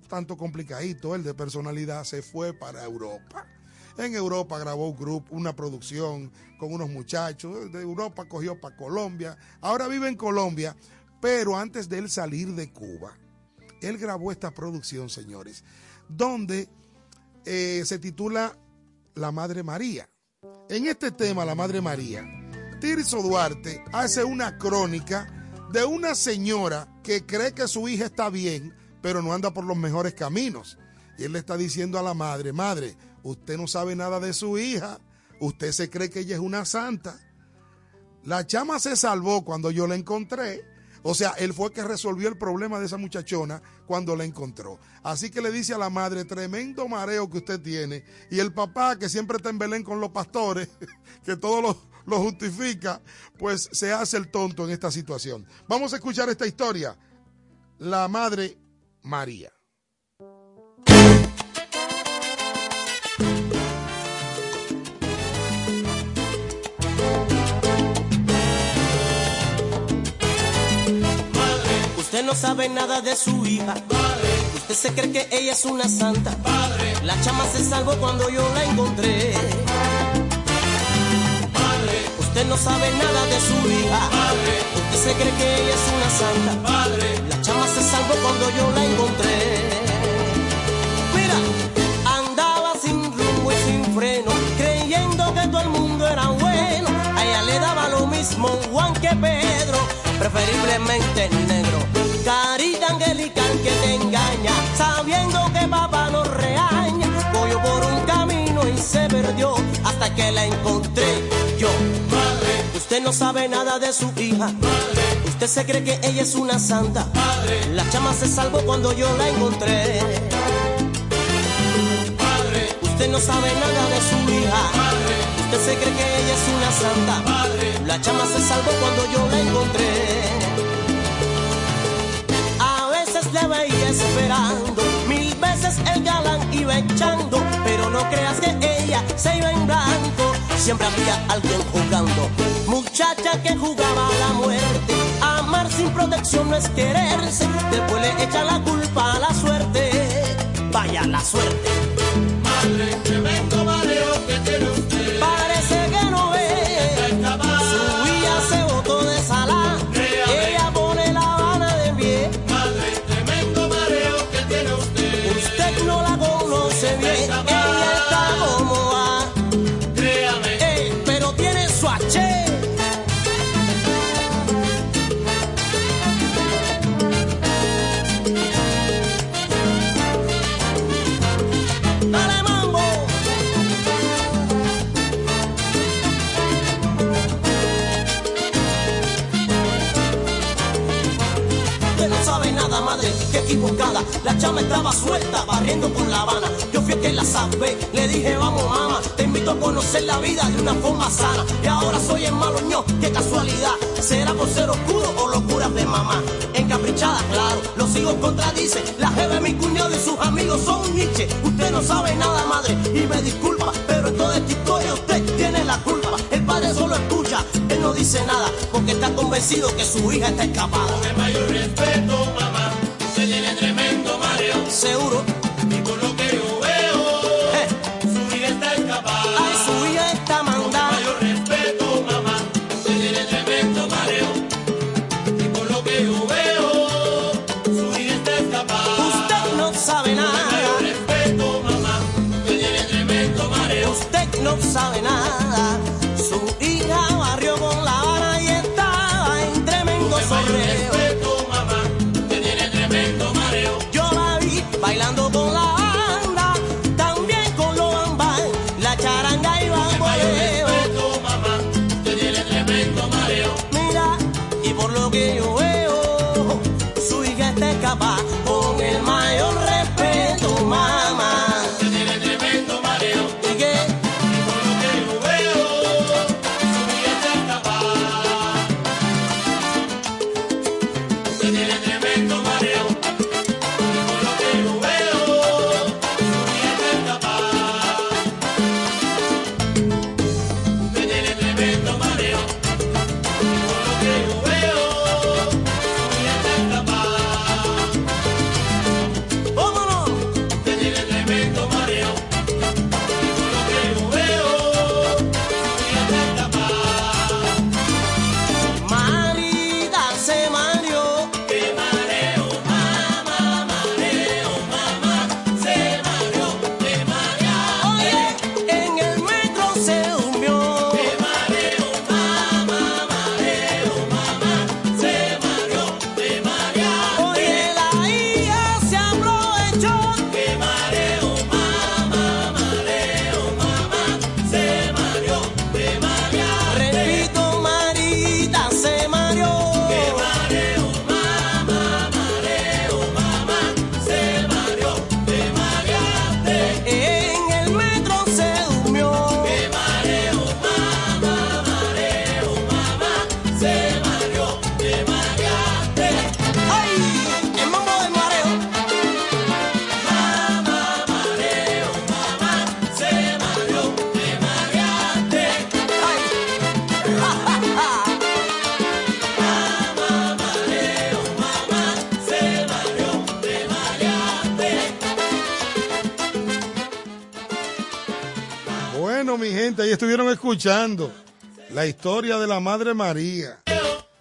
tanto complicadito, el de personalidad, se fue para Europa. En Europa grabó un grupo, una producción con unos muchachos. De Europa cogió para Colombia. Ahora vive en Colombia, pero antes de él salir de Cuba, él grabó esta producción, señores, donde eh, se titula La Madre María. En este tema, La Madre María, Tirso Duarte hace una crónica de una señora que cree que su hija está bien, pero no anda por los mejores caminos. Y él le está diciendo a la madre, madre, usted no sabe nada de su hija, usted se cree que ella es una santa. La chama se salvó cuando yo la encontré. O sea, él fue el que resolvió el problema de esa muchachona cuando la encontró. Así que le dice a la madre, tremendo mareo que usted tiene. Y el papá, que siempre está en Belén con los pastores, que todo lo, lo justifica, pues se hace el tonto en esta situación. Vamos a escuchar esta historia. La madre María. Usted no sabe nada de su hija. Usted se cree que ella es una santa. La chama se salvó cuando yo la encontré. Usted no sabe nada de su hija. Usted se cree que ella es una santa. La chama se salvó cuando yo la encontré. Mira, andaba sin rumbo y sin freno, creyendo que todo el mundo era bueno. A ella le daba lo mismo Juan que Pedro, preferiblemente negro carita angelical que te engaña, sabiendo que papá no reaña. Voy por un camino y se perdió hasta que la encontré yo. Madre, usted no sabe nada de su hija. Madre, usted se cree que ella es una santa. Madre, la chama se salvó cuando yo la encontré. Madre, usted no sabe nada de su hija. Madre, usted se cree que ella es una santa. Madre, la chama se salvó cuando yo la encontré. Mil veces el galán iba echando, pero no creas que ella se iba en blanco, siempre había alguien jugando. Muchacha que jugaba a la muerte, amar sin protección no es quererse, después le echa la culpa a la suerte, vaya la suerte. Madre, La chama estaba suelta, barriendo por La Habana. Yo fui el que la salvé, le dije, vamos, mamá, te invito a conocer la vida de una forma sana. Y ahora soy el malo ño, qué casualidad. ¿Será por ser oscuro o locuras de mamá? Encaprichada, claro, los hijos contradicen. La jefa de mi cuñado y sus amigos son Nietzsche. Usted no sabe nada, madre, y me disculpa, pero en toda esta historia usted tiene la culpa. El padre solo escucha, él no dice nada, porque está convencido que su hija está escapada. Seguro. Y por lo que yo veo, su hija está escapada. Ay, su hija está mandada. Con mayor respeto, mamá, usted tiene tremendo mareo. Y por lo que yo veo, su hija está escapada. Usted no sabe nada. Con mayor respeto, mamá, usted tiene tremendo mareo. Usted no sabe nada. Historia de la Madre María.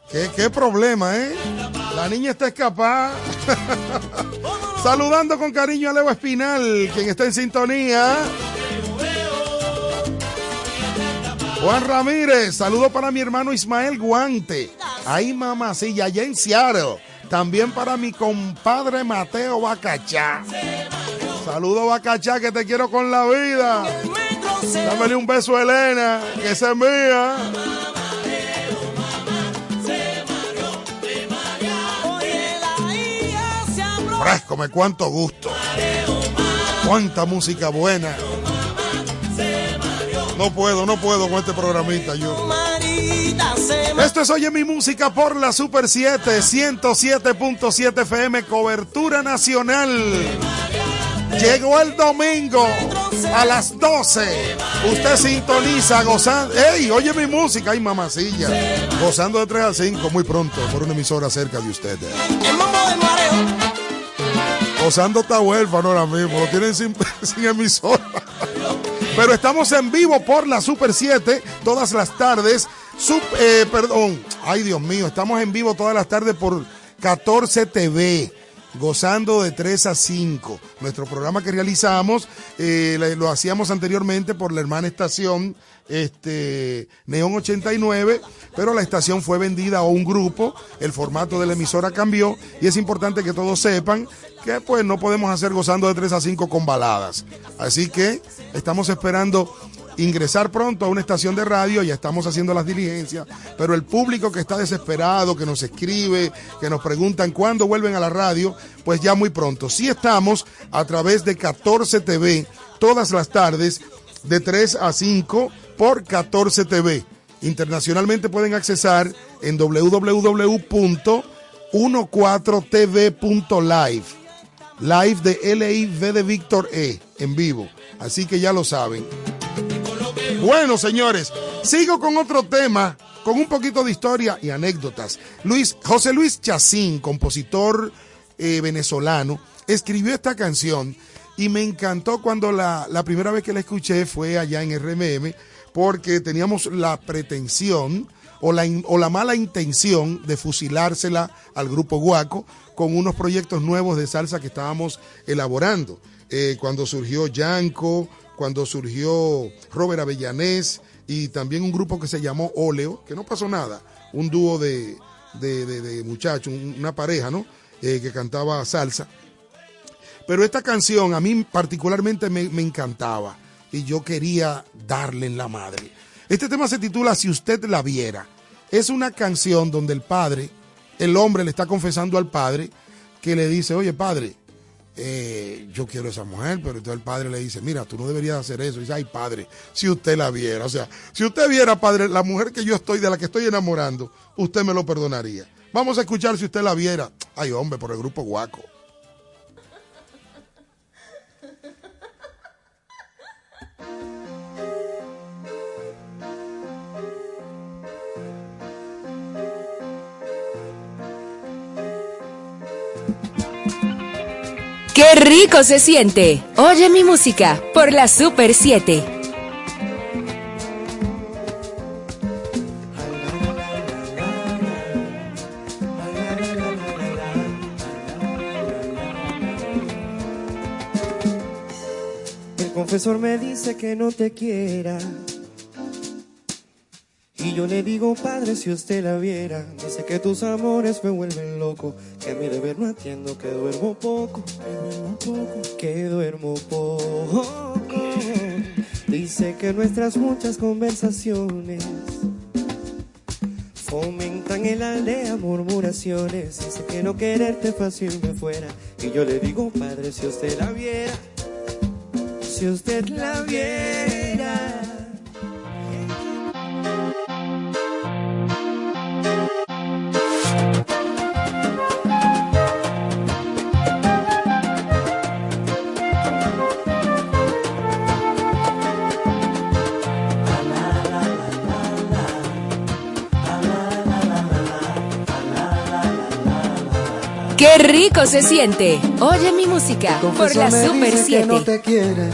¿Qué, problema, ¿eh? La niña está escapada. Saludando con cariño a Leo Espinal, quien está en sintonía. Juan Ramírez, saludo para mi hermano Ismael Guante. Ahí mamacilla, allá en Seattle. También para mi compadre Mateo Bacachá. Saludo Bacachá, que te quiero con la vida. Dámele un beso a Elena, que esa es mía. Cuánto gusto. Cuánta música buena. No puedo, no puedo con este programita yo. Esto es Oye mi música por la Super 7, 107.7 FM, cobertura nacional. Llegó el domingo a las 12. Usted sintoniza gozando. ¡Ey! Oye mi música, ay mamacilla. Gozando de 3 a 5 muy pronto por una emisora cerca de usted. Gozando está huérfano ahora mismo, lo tienen sin, sin emisora. Pero estamos en vivo por la Super 7 todas las tardes. Sup- eh, perdón, ay Dios mío, estamos en vivo todas las tardes por 14 TV. Gozando de 3 a 5. Nuestro programa que realizamos eh, lo hacíamos anteriormente por la hermana estación este, Neón 89, pero la estación fue vendida a un grupo, el formato de la emisora cambió y es importante que todos sepan que pues no podemos hacer gozando de 3 a 5 con baladas. Así que estamos esperando ingresar pronto a una estación de radio, ya estamos haciendo las diligencias, pero el público que está desesperado, que nos escribe, que nos preguntan cuándo vuelven a la radio, pues ya muy pronto. Sí estamos a través de 14 TV todas las tardes de 3 a 5 por 14 TV. Internacionalmente pueden accesar en www.14tv.live. Live de L-I-V de Víctor E. En vivo. Así que ya lo saben. Bueno, señores, sigo con otro tema, con un poquito de historia y anécdotas. Luis, José Luis Chacín, compositor eh, venezolano, escribió esta canción y me encantó cuando la, la primera vez que la escuché fue allá en RMM, porque teníamos la pretensión o la, o la mala intención de fusilársela al grupo Guaco con unos proyectos nuevos de salsa que estábamos elaborando. Eh, cuando surgió Yanko, cuando surgió Robert Avellanés y también un grupo que se llamó Oleo, que no pasó nada, un dúo de, de, muchachos, un- una pareja, ¿no? Eh, que cantaba salsa. Pero esta canción a mí particularmente me, me encantaba y yo quería darle en la madre. Este tema se titula Si usted la viera. Es una canción donde el padre, el hombre le está confesando al padre que le dice, oye padre, eh, yo quiero esa mujer, pero entonces el padre le dice, mira, tú no deberías hacer eso. Y dice, ay padre, si usted la viera, o sea, si usted viera, padre, la mujer que yo estoy, de la que estoy enamorando, usted me lo perdonaría. Vamos a escuchar si usted la viera. Ay hombre, por el grupo Guaco. ¡Qué rico se siente! Oye mi música por la Super 7. El confesor me dice que no te quiera. Y yo le digo, padre, si usted la viera, dice que tus amores me vuelven loco, que a mi deber no atiendo, que duermo poco, que duermo poco, que duermo poco. Dice que nuestras muchas conversaciones fomentan en la aldea murmuraciones, dice que no quererte fácil me fuera. Y yo le digo, padre, si usted la viera, si usted la viera. ¡Qué rico se siente! Oye mi música por la me Super dice que 7. no te quiere.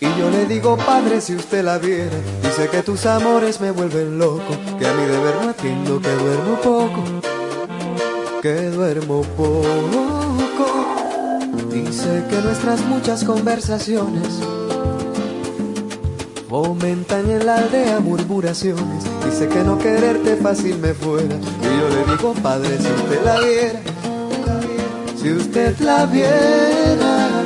Y yo le digo, padre, si usted la viera, dice que tus amores me vuelven loco, que a mi deber no atiendo, que duermo poco, que duermo poco. Dice que nuestras muchas conversaciones fomentan en la aldea murmuraciones. Dice que no quererte fácil me fuera. Y yo le digo, padre, si usted la viera, si usted la viera.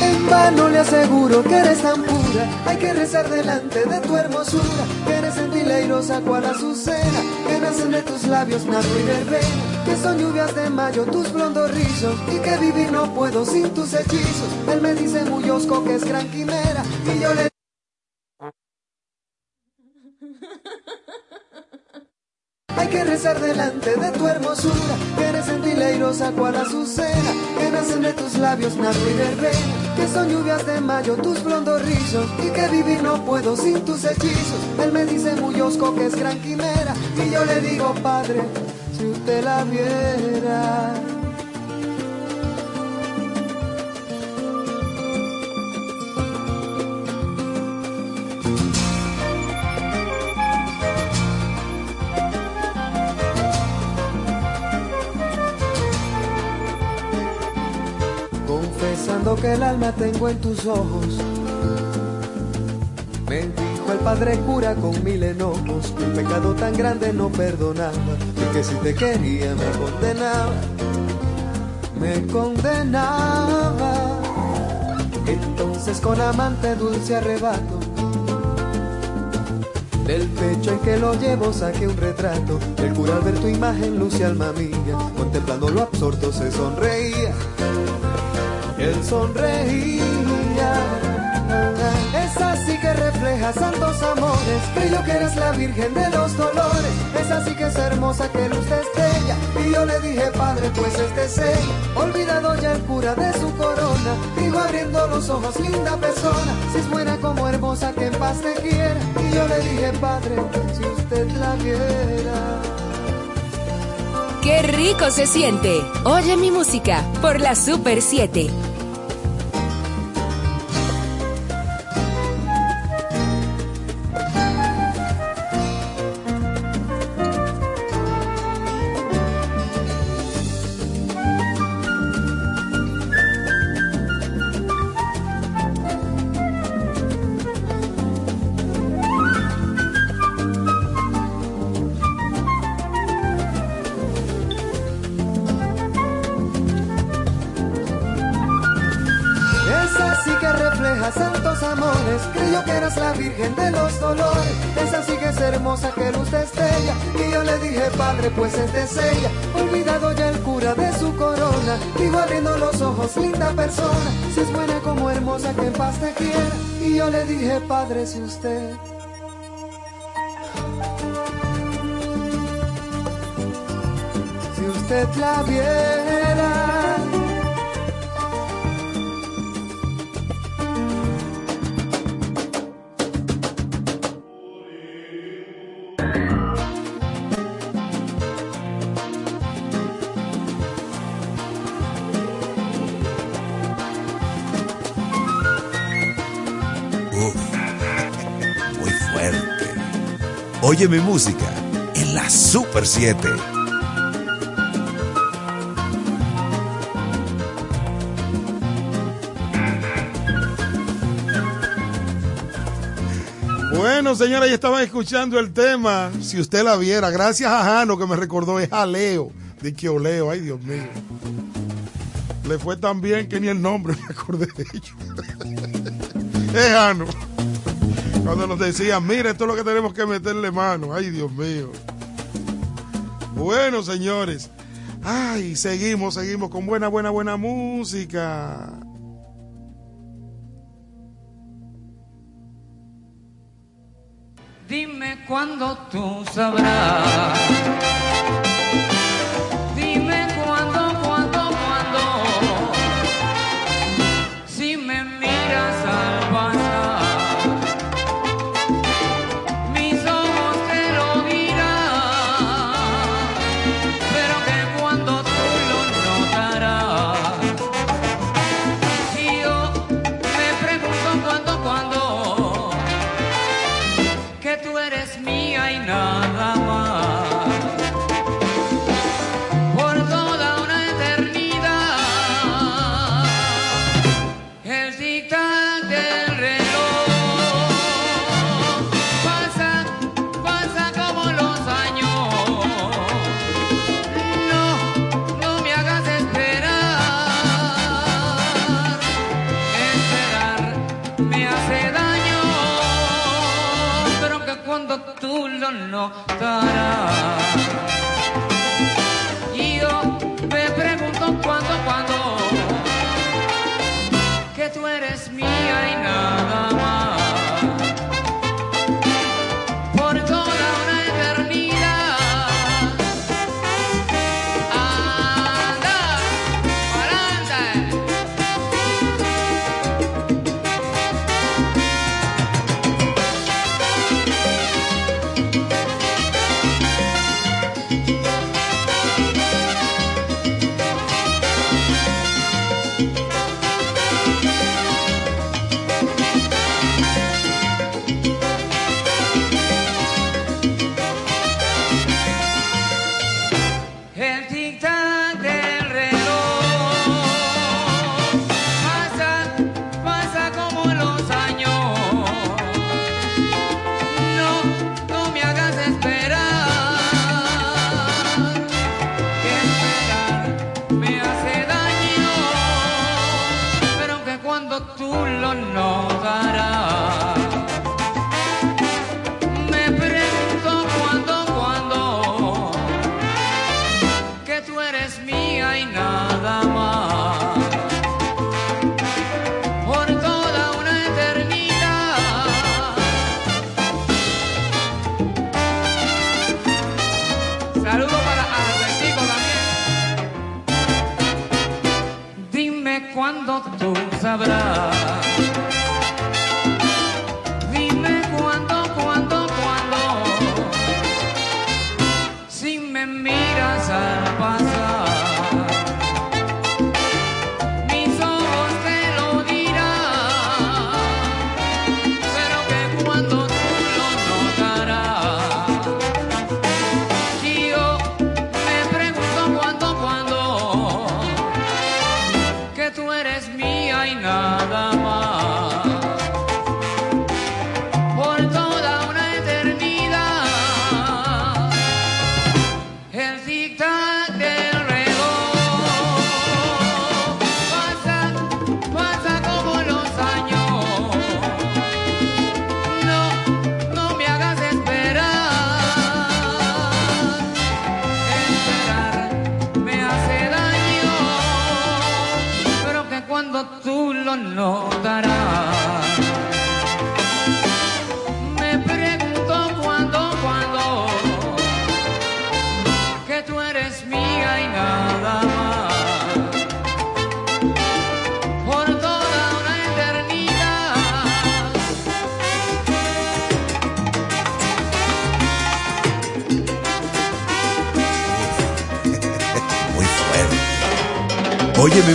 En vano le aseguro que eres tan pura, hay que rezar delante de tu hermosura, que eres en ti sentirle airosa cual azucena, que nacen de tus labios nardo y verbena, que son lluvias de mayo tus blondos rizos, y que vivir no puedo sin tus hechizos. Él me dice muy osco que es gran quimera, y yo le Que rezar delante de tu hermosura, que eres sentirle airosa cual azucena, que nacen de tus labios nardo y verbena, que son lluvias de mayo tus blondos rizos, y que vivir no puedo sin tus hechizos. Él me dice muy osco que es gran quimera, y yo le digo, padre, si usted la viera. Que el alma tengo en tus ojos. Me dijo el padre cura con mil enojos que un pecado tan grande no perdonaba y que si te quería me condenaba, me condenaba. Entonces con amante dulce arrebato del pecho en que lo llevo saqué un retrato. El cura al ver tu imagen luce alma mía, contemplando lo absorto se sonreía. Él sonreía. Es así que refleja santos amores. Creyó que eres la virgen de los dolores. Es así que es hermosa que luz estrella. Y yo le dije, padre, pues este es ella. Olvidado ya el cura de su corona. Dijo abriendo los ojos, linda persona. Si es buena como hermosa, que en paz te quiera. Y yo le dije, padre, si usted la viera. ¡Qué rico se siente! Oye mi música por la Super 7. Pues este es ella. Olvidado ya el cura de su corona. Dijo abriendo los ojos, linda persona. Si es buena como hermosa, que en paz te quiera. Y yo le dije, padre, si usted. Si usted la viera. Oye mi música en la Super 7. Bueno, señora, ya estaban escuchando el tema. Si usted la viera, gracias a Jano que me recordó, es Jaleo. De que Oleo, ay Dios mío. Le fue tan bien que ni el nombre me acordé de ellos. es Jano. Cuando nos decían, mira, esto es lo que tenemos que meterle mano. Ay, Dios mío. Bueno, señores. Ay, seguimos, seguimos con buena, buena, buena música. Dime cuándo tú sabrás.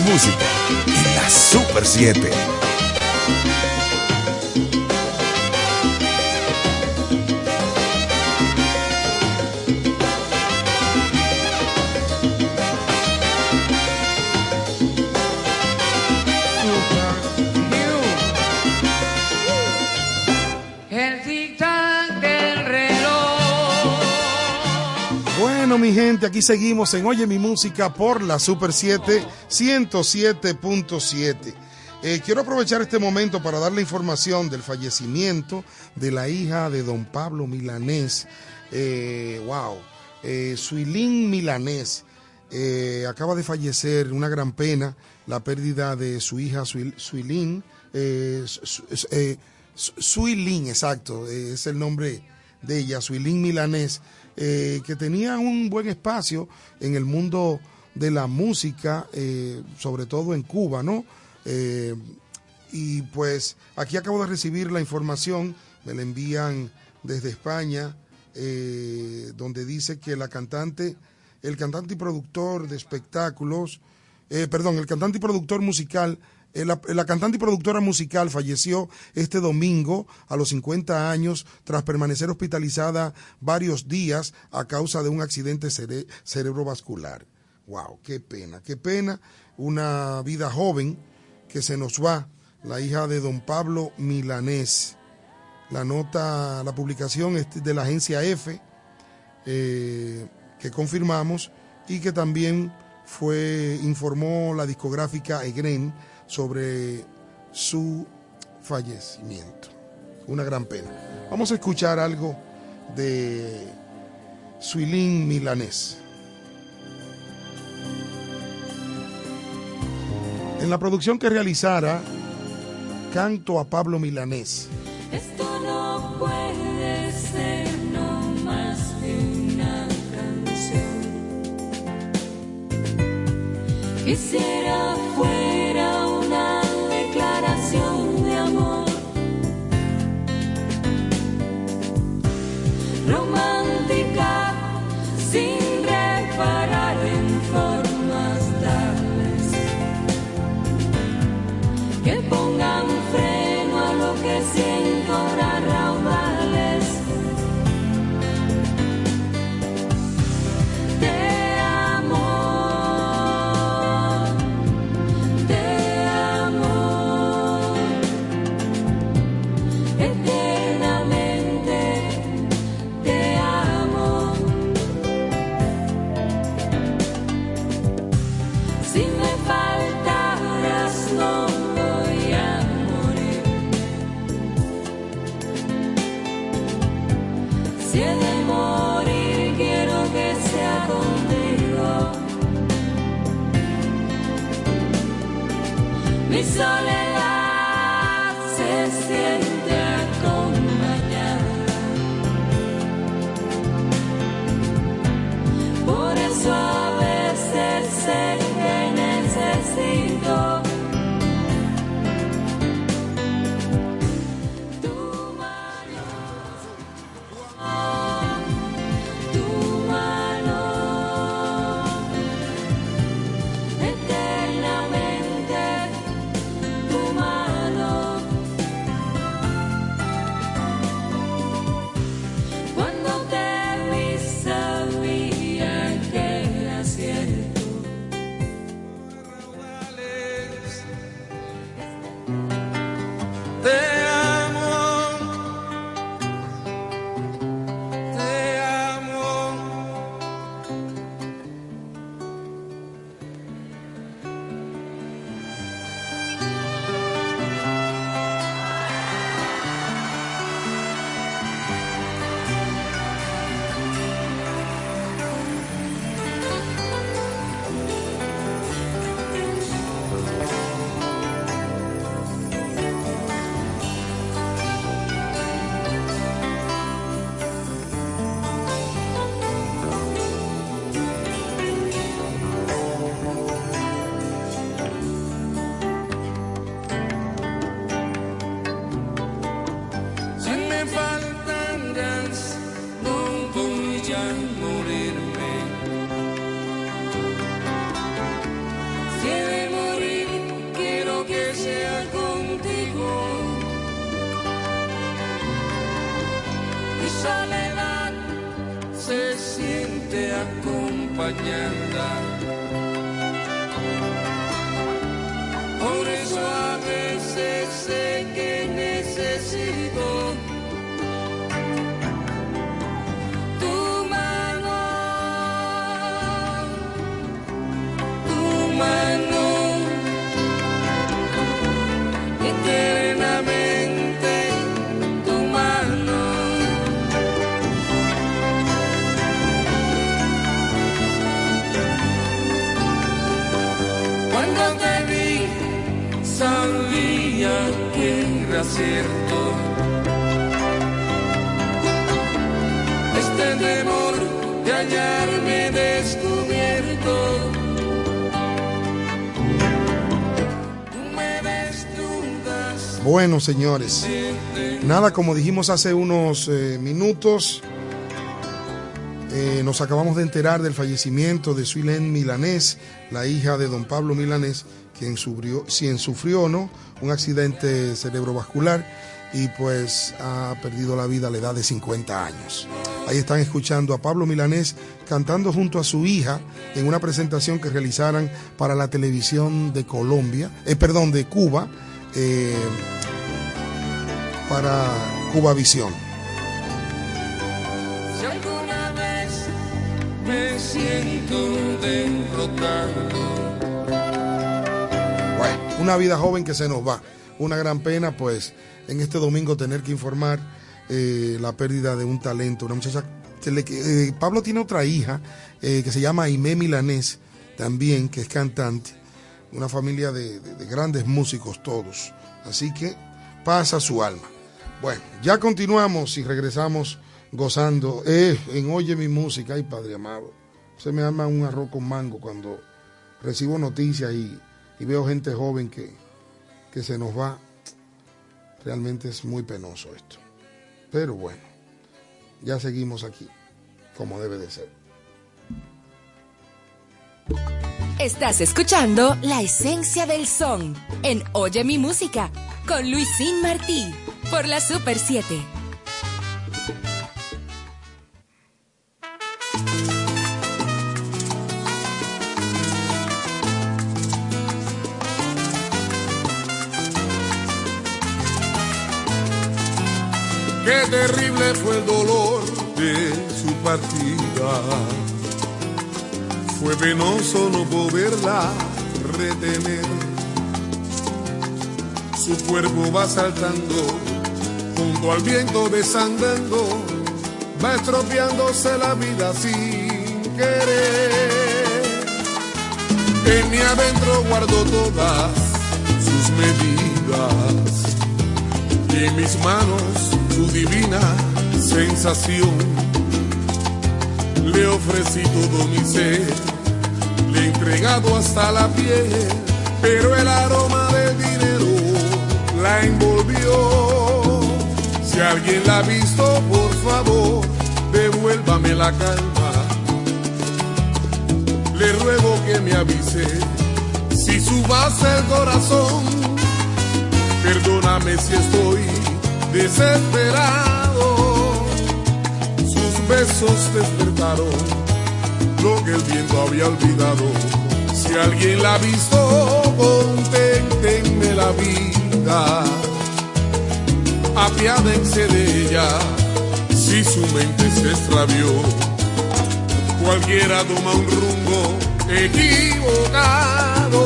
Música en la Super 7. Seguimos en Oye mi música por la Super 7 107.7. Eh, quiero aprovechar este momento para dar la información del fallecimiento de la hija de don Pablo Milanés. Eh, wow, eh, Suilín Milanés. Eh, acaba de fallecer, una gran pena, la pérdida de su hija Suil- Suilín. Su- Su- Su- Suilín, exacto, es el nombre de ella, Suilín Milanés, eh, que tenía un buen espacio en el mundo de la música, eh, sobre todo en Cuba, ¿no? Eh, y pues aquí acabo de recibir la información, me la envían desde España, donde dice que la cantante, el cantante y productor de espectáculos, perdón, el cantante y productor musical, la, la cantante y productora musical falleció este domingo a los 50 años tras permanecer hospitalizada varios días a causa de un accidente cere- cerebrovascular. Wow, qué pena, qué pena. Una vida joven que se nos va, la hija de don Pablo Milanés. La nota, la publicación es de la agencia F, eh, que confirmamos y que también fue, informó la discográfica Egren sobre su fallecimiento. Una gran pena. Vamos a escuchar algo de Suilín Milanés. En la producción que realizara, canto a Pablo Milanés. Esto no puede ser no más que una canción. Quisiera fuera Bueno, señores, nada, como dijimos hace unos eh, minutos, eh, nos acabamos de enterar del fallecimiento de Suilén Milanés, la hija de don Pablo Milanés, quien sufrió, quien sufrió ¿no? un accidente cerebrovascular y pues ha perdido la vida a la edad de 50 años. Ahí están escuchando a Pablo Milanés cantando junto a su hija en una presentación que realizaran para la televisión de Colombia, eh, perdón, de Cuba, para Cuba Visión. Si alguna vez me siento derrotado. Bueno, una vida joven que se nos va. Una gran pena, pues, en este domingo tener que informar eh, la pérdida de un talento, una muchacha eh, Pablo tiene otra hija eh, que se llama Aimé Milanés, también, que es cantante. Una familia de, de- de grandes músicos todos. Así que pasa su alma. Bueno, ya continuamos y regresamos gozando. Eh, en Oye mi música, ay Padre amado. Se me arma un arroz con mango cuando recibo noticias y, y veo gente joven que, que se nos va. Realmente es muy penoso esto. Pero bueno, ya seguimos aquí, como debe de ser. Estás escuchando La Esencia del Son en Oye mi música con Luisín Martí por la Super 7. Qué terrible fue el dolor de su partida. Fue penoso no poderla retener. Su cuerpo va saltando al viento desandando, va estropeándose la vida sin querer. En mi adentro guardo todas sus medidas y en mis manos tu divina sensación. Le ofrecí todo mi ser, le he entregado hasta la piel, pero el aroma del dinero la envolvió. Si alguien la ha visto, por favor, devuélvame la calma. Le ruego que me avise si subase el corazón. Perdóname si estoy desesperado. Sus besos despertaron lo que el viento había olvidado. Si alguien la ha visto, conténtenme la vida. Apiádense de ella si su mente se extravió. Cualquiera toma un rumbo equivocado,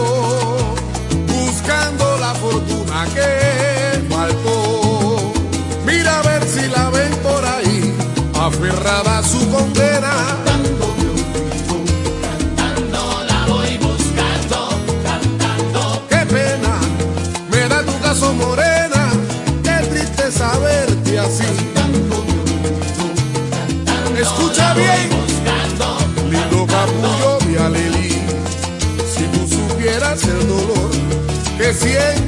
buscando la fortuna que faltó. Mira a ver si la ven por ahí, aferrada a su condena. Cantando que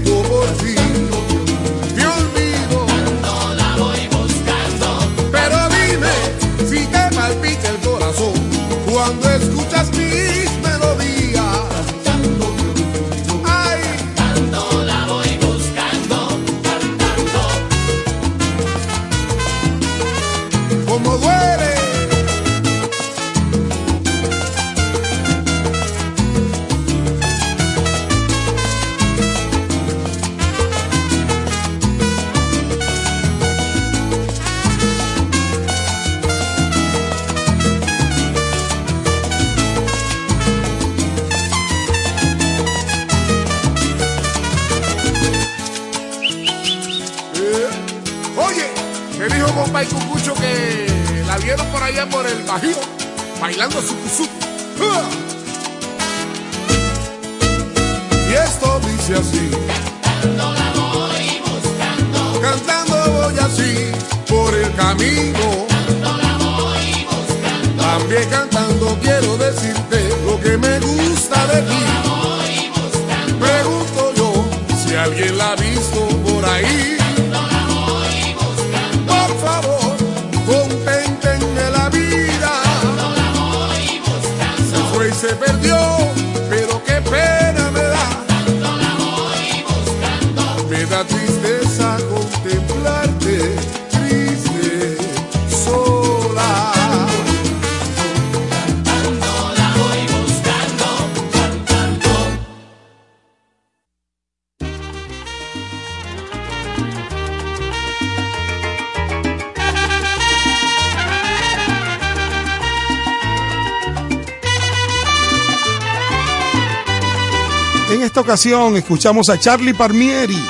escuchamos a Charlie Palmieri.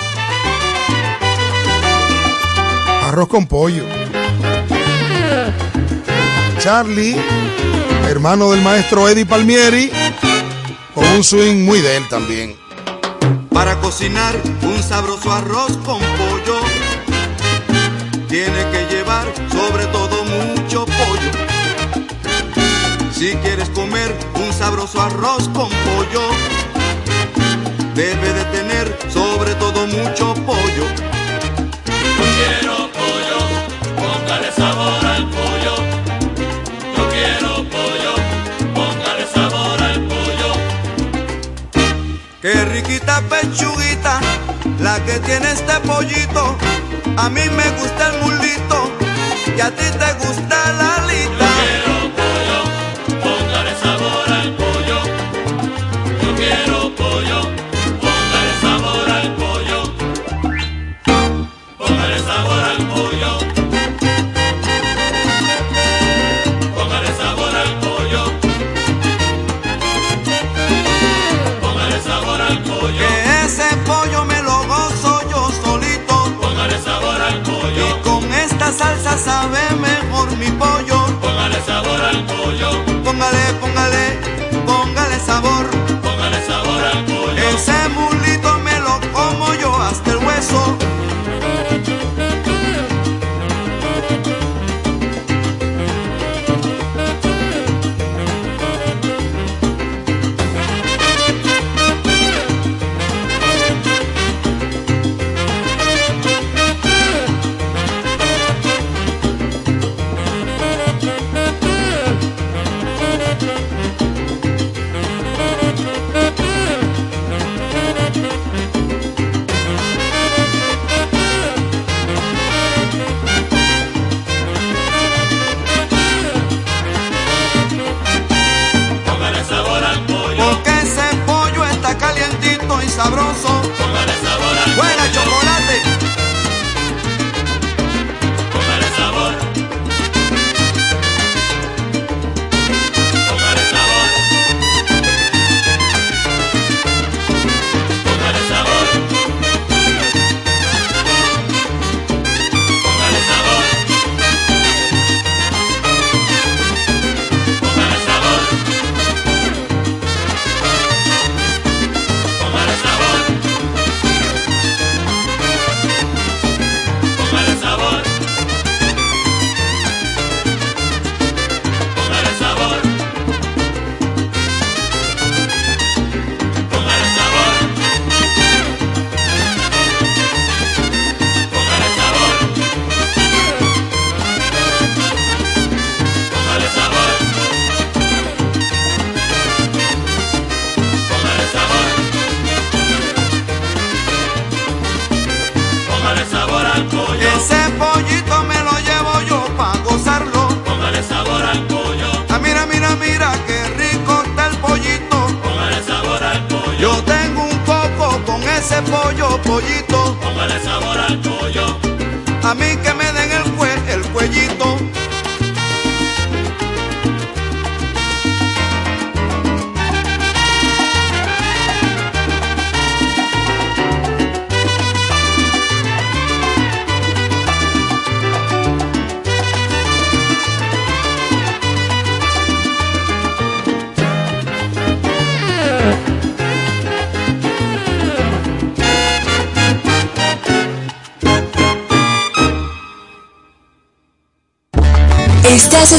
Arroz con pollo. Charlie, hermano del maestro Eddie Palmieri, con un swing muy de él también. Para cocinar un sabroso arroz con pollo, tiene que llevar sobre todo mucho pollo. Si quieres comer un sabroso arroz con pollo, debe de tener sobre todo mucho pollo. Yo quiero pollo, póngale sabor al pollo. Yo quiero pollo, póngale sabor al pollo. Qué riquita pechuguita, la que tiene este pollito. A mí me gusta el mulito y a ti te gusta la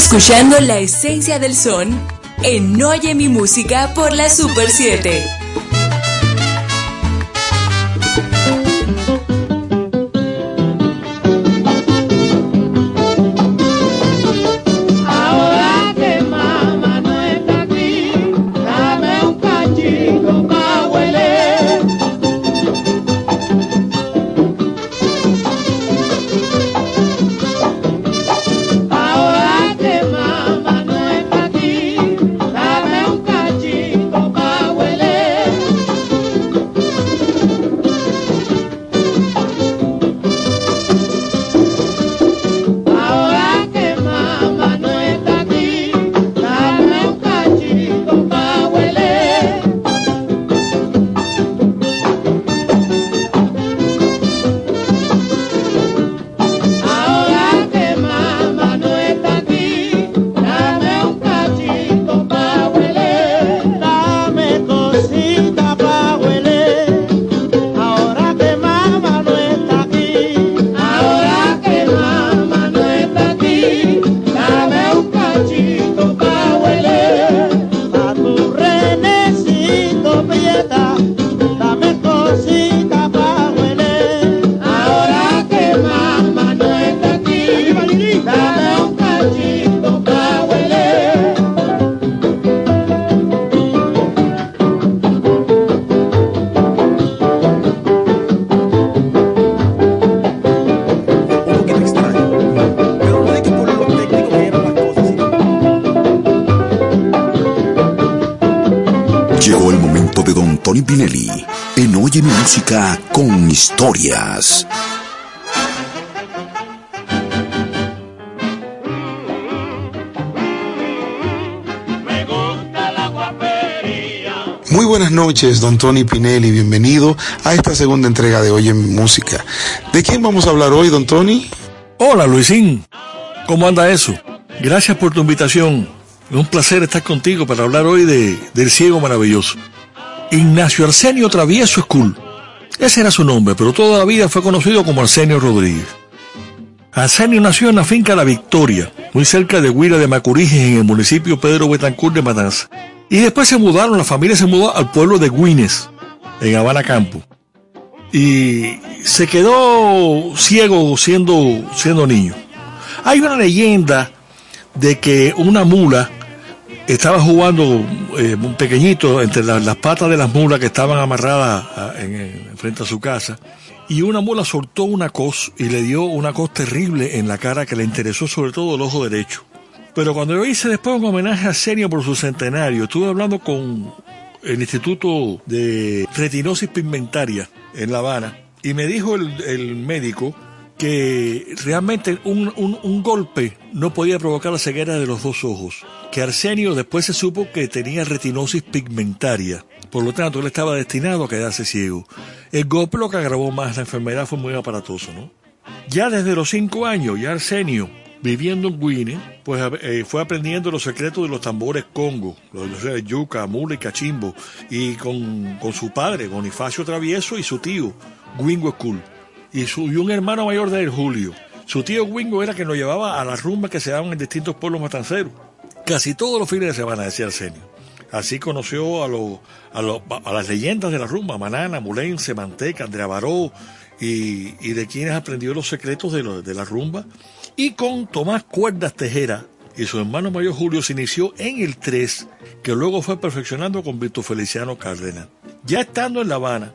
escuchando la esencia del son en Oye mi música por la Super 7. Historias. Muy buenas noches, don Tony Pinelli. Bienvenido a esta segunda entrega de Oye mi música. ¿De quién vamos a hablar hoy, don Tony? Hola Luisín, ¿cómo anda eso? Gracias por tu invitación. Es un placer estar contigo para hablar hoy de, del ciego maravilloso. Ignacio Arsenio Travieso School. Ese era su nombre, pero toda la vida fue conocido como Arsenio Rodríguez. Arsenio nació en la finca La Victoria, muy cerca de Huila de Macuriges, en el municipio Pedro Betancourt de Matanza. Y después se mudaron, la familia se mudó al pueblo de Guines, en Habana Campo. Y se quedó ciego siendo, siendo niño. Hay una leyenda de que una mula estaba jugando eh, un pequeñito entre la- las patas de las mulas que estaban amarradas en, en- frente a su casa y una mula soltó una cos y le dio una cos terrible en la cara que le interesó sobre todo el ojo derecho. Pero cuando yo hice después un homenaje a Senio por su centenario, estuve hablando con el Instituto de Retinosis Pigmentaria en La Habana y me dijo el, el médico que realmente un, un- un golpe no podía provocar la ceguera de los dos ojos. Que Arsenio después se supo que tenía retinosis pigmentaria. Por lo tanto, él estaba destinado a quedarse ciego. El golpe lo que agravó más la enfermedad fue muy aparatoso, ¿no? Ya desde los cinco años, ya Arsenio, viviendo en Guine, pues eh, fue aprendiendo los secretos de los tambores congo, los de yuca, mula y cachimbo, y con, con su padre, Bonifacio Travieso, y su tío, Wingo School, y, su, y un hermano mayor de él, Julio. Su tío Wingo era quien lo llevaba a las rumbas que se daban en distintos pueblos matanceros. Casi todos los fines de semana, decía Arsenio. Así conoció a, los a, los- a las leyendas de la rumba, Manana, Mulense, Manteca, Andrea Baró, y, de quienes aprendió los secretos de, lo- de la rumba. Y con Tomás Cuerdas Tejera y su hermano mayor Julio se inició en el 3, que luego fue perfeccionando con Víctor Feliciano Cárdenas. Ya estando en La Habana,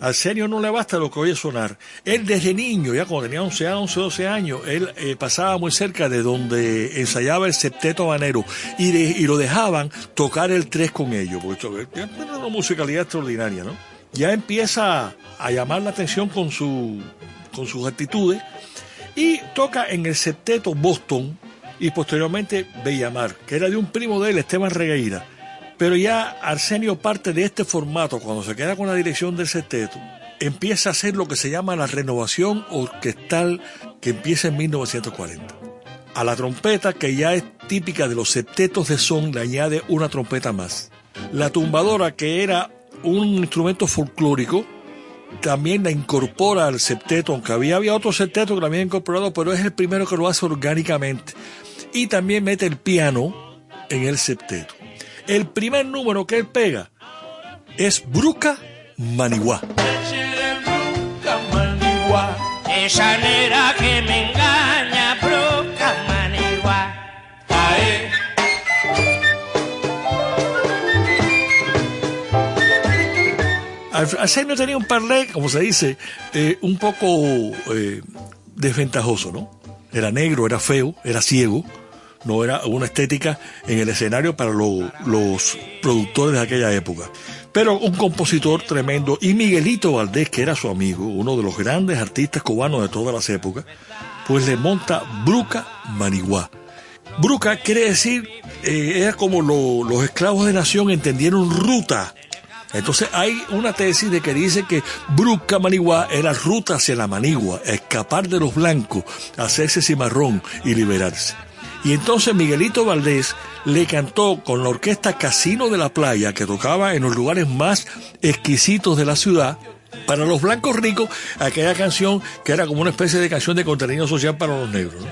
Arsenio no le basta lo que oye sonar. Él desde niño, ya cuando tenía 11, 11 12 años, él eh, pasaba muy cerca de donde ensayaba el septeto habanero y, lo dejaban tocar el 3 con ellos, porque tiene una musicalidad extraordinaria, ¿no? Ya empieza a llamar la atención con, su, con sus actitudes y toca en el septeto Boston y posteriormente Bellamar, que era de un primo de él, Esteban Regueira. Pero ya Arsenio parte de este formato, cuando se queda con la dirección del septeto, empieza a hacer lo que se llama la renovación orquestal que empieza en 1940. A la trompeta, que ya es típica de los septetos de son, le añade una trompeta más. La tumbadora, que era un instrumento folclórico, también la incorpora al septeto, aunque había, había otro septeto que lo había incorporado, pero es el primero que lo hace orgánicamente. Y también mete el piano en el septeto. El primer número que él pega es Bruca Maniguá. Esa nera que me engaña, broca manigua. Ae. Al- Arsenio tenía un parlé, como se dice, eh, un poco eh, desventajoso, ¿no? Era negro, era feo, era ciego, no era una estética en el escenario para lo- los productores de aquella época. Pero un compositor tremendo, y Miguelito Valdés, que era su amigo, uno de los grandes artistas cubanos de todas las épocas, pues le monta Bruca Maniguá. Bruca quiere decir, eh, era como lo- los esclavos de nación entendieron ruta. Entonces hay una tesis de que dice que Bruca Manigua era ruta hacia la Manigua, escapar de los blancos, hacerse cimarrón y liberarse. Y entonces Miguelito Valdés le cantó con la orquesta Casino de la Playa, que tocaba en los lugares más exquisitos de la ciudad, para los blancos ricos, aquella canción que era como una especie de canción de contenido social para los negros.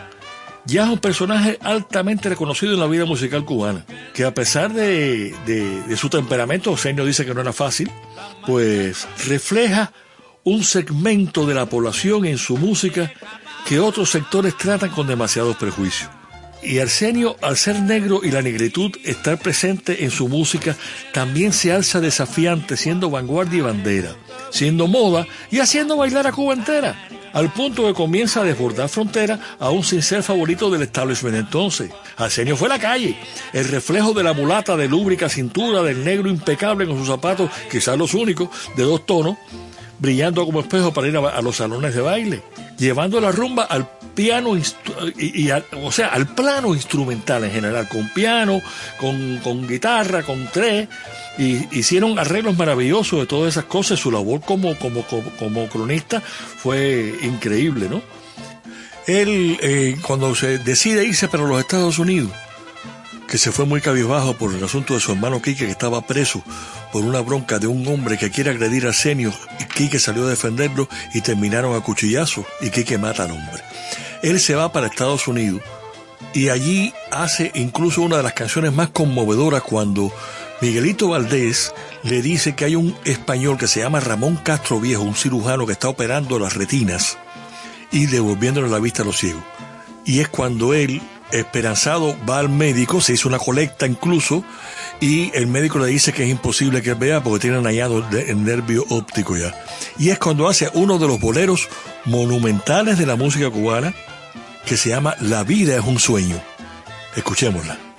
ya es un personaje altamente reconocido en la vida musical cubana, que a pesar de, su temperamento, Senio dice que no era fácil, pues refleja un segmento de la población en su música que otros sectores tratan con demasiados prejuicios. Y Arsenio, al ser negro y la negritud estar presente en su música, también se alza desafiante, siendo vanguardia y bandera, siendo moda y haciendo bailar a Cuba entera, al punto que comienza a desbordar fronteras, aún sin ser favorito del establishment entonces. Arsenio fue la calle, el reflejo de la mulata de lúbrica cintura, del negro impecable con sus zapatos, quizás los únicos, de dos tonos, brillando como espejo para ir a, los salones de baile, llevando la rumba al piano, y, y al- o sea, al plano instrumental en general, con piano, con, con guitarra, con tres, y hicieron arreglos maravillosos de todas esas cosas. Su labor como, como, como, como cronista fue increíble, ¿no? Él, eh, cuando se decide irse para los Estados Unidos, que se fue muy cabizbajo por el asunto de su hermano Quique, que estaba preso por una bronca de un hombre que quiere agredir a Arsenio, y Quique salió a defenderlo y terminaron a cuchillazos, y Quique mata al hombre. Él se va para Estados Unidos y allí hace incluso una de las canciones más conmovedoras cuando Miguelito Valdés le dice que hay un español que se llama Ramón Castro Viejo, un cirujano que está operando las retinas y devolviéndole la vista a los ciegos. Y es cuando él, esperanzado, va al médico, se hizo una colecta incluso, y el médico le dice que es imposible que vea porque tiene dañado el nervio óptico ya. Y es cuando hace uno de los boleros monumentales de la música cubana, que se llama La vida es un sueño. Escuchémosla.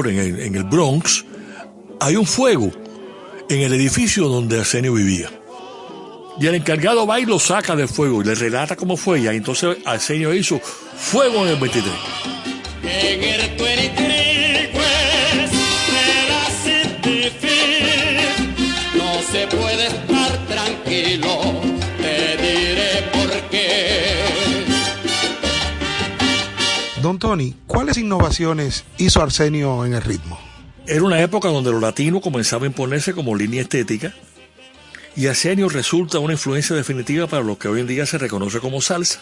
En el, Bronx, hay un fuego en el edificio donde Arsenio vivía. Y el encargado va y lo saca del fuego y le relata cómo fue. Y entonces Arsenio hizo fuego en el 23. Tony, ¿cuáles innovaciones hizo Arsenio en el ritmo? Era una época donde lo latino comenzaba a imponerse como línea estética y Arsenio resulta una influencia definitiva para lo que hoy en día se reconoce como salsa.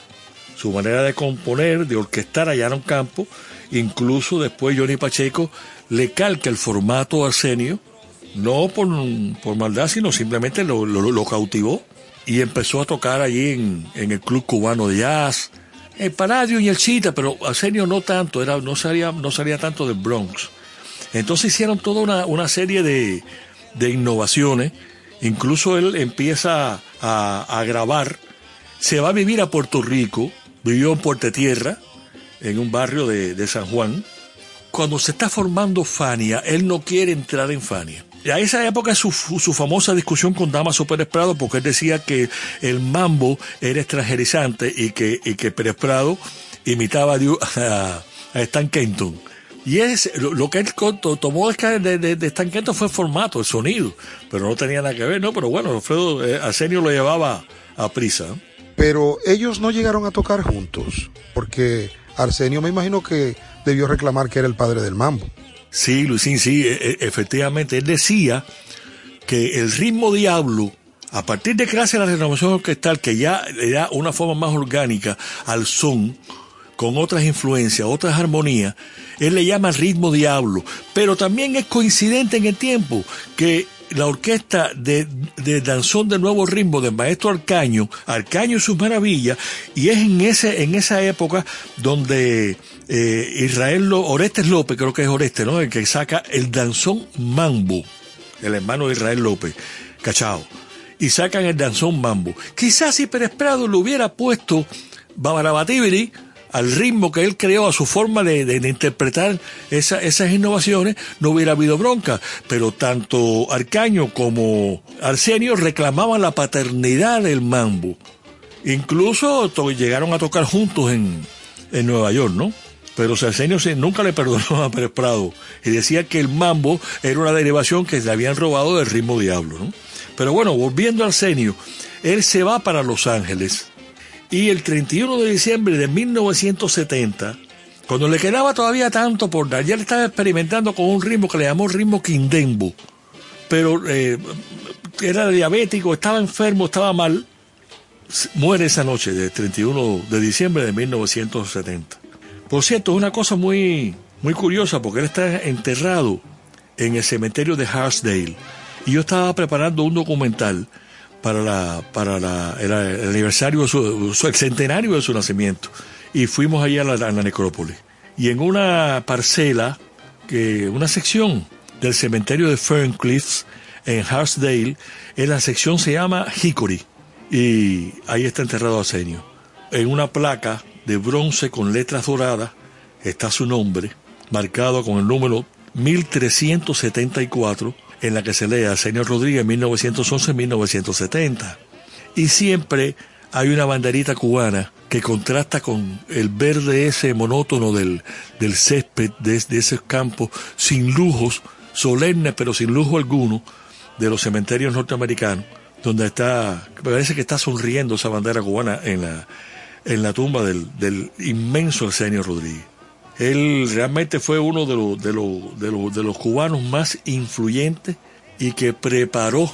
Su manera de componer, de orquestar allá en un campo, incluso después Johnny Pacheco le calca el formato a Arsenio, no por, por maldad, sino simplemente lo, lo- lo cautivó y empezó a tocar allí en, en el Club Cubano de Jazz, el Palladium y el Chita, pero Arsenio no tanto, era, no, salía, no salía tanto del Bronx. Entonces hicieron toda una, una serie de, de innovaciones. Incluso él empieza a, a grabar. Se va a vivir a Puerto Rico. Vivió en Puerto Tierra, en un barrio de, de San Juan. Cuando se está formando Fania, él no quiere entrar en Fania. Y a esa época su, su famosa discusión con Damaso Pérez Prado, porque él decía que el mambo era extranjerizante y que, y que Pérez Prado imitaba a, a, Stan Kenton. Y es lo, lo que él tomó es que de, de, de Stan Kenton fue el formato, el sonido, pero no tenía nada que ver, ¿no? Pero bueno, Alfredo eh, lo llevaba a prisa. ¿no? Pero ellos no llegaron a tocar juntos, porque Arsenio me imagino que debió reclamar que era el padre del mambo. Sí, Luisín, sí, e- e- efectivamente. Él decía que el ritmo diablo, a partir de que hace la renovación orquestal, que ya le da una forma más orgánica al son, con otras influencias, otras armonías, él le llama ritmo diablo. Pero también es coincidente en el tiempo que la orquesta de, de Danzón del Nuevo Ritmo del maestro Arcaño, Arcaño y sus maravillas, y es en ese, en esa época donde eh, Israel Lo- Orestes López, creo que es Orestes, ¿no? El que saca el danzón Mambo, el hermano de Israel López, cachao. y sacan el danzón mambo. Quizás si Pérez Prado le hubiera puesto Babarabatibiri al ritmo que él creó, a su forma de, interpretar esa- esas innovaciones, no hubiera habido bronca. Pero tanto Arcaño como Arsenio reclamaban la paternidad del mambo. Incluso llegaron a tocar juntos en, en Nueva York, ¿no? Pero se- nunca le perdonó a Pérez Prado y decía que el mambo era una derivación que le habían robado del ritmo diablo, ¿no? Pero bueno, volviendo a Arsenio, él se va para Los Ángeles y el 31 de diciembre de 1970, cuando le quedaba todavía tanto por dar, ya le estaba experimentando con un ritmo que le llamó ritmo quindembo, pero eh, era diabético, estaba enfermo, estaba mal, muere esa noche del 31 de diciembre de 1970. Por cierto, es una cosa muy, muy curiosa porque él está enterrado en el cementerio de Harsdale y yo estaba preparando un documental para la para la, el, aniversario su, el centenario de su nacimiento. Y fuimos allá a la, a la necrópolis. Y en una parcela que una sección del cementerio de Ferncliffs en Harsdale en la sección se llama Hickory. Y ahí está enterrado Arsenio en una placa de bronce con letras doradas está su nombre marcado con el número 1374 en la que se lee Arsenio Rodríguez 1911-1970 y siempre hay una banderita cubana que contrasta con el verde ese monótono del, del césped de, de esos campos sin lujos, solemnes pero sin lujo alguno, de los cementerios norteamericanos, donde está, parece que está sonriendo esa bandera cubana en la, en la tumba del, del inmenso Arsenio Rodríguez. Él realmente fue uno de los, de los, de los, de los cubanos más influyentes y que preparó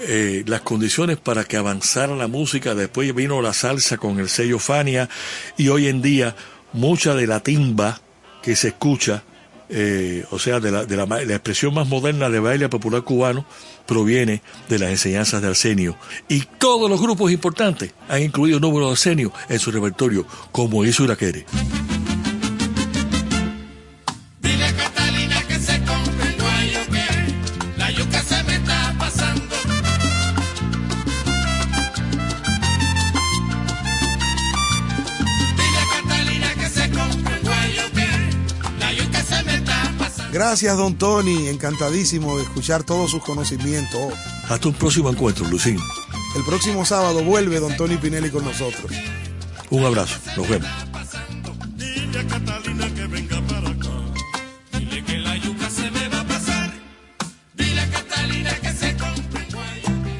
eh, las condiciones para que avanzara la música. Después vino la salsa con el sello Fania y hoy en día mucha de la timba que se escucha, eh, o sea, de, la, de la, la expresión más moderna de baile popular cubano, proviene de las enseñanzas de Arsenio. Y todos los grupos importantes han incluido números de Arsenio en su repertorio, como hizo Iraquere. Gracias, don Tony. Encantadísimo de escuchar todos sus conocimientos. Hasta un próximo encuentro, Lucín. El próximo sábado vuelve don Tony Pinelli con nosotros. Un abrazo. Nos vemos.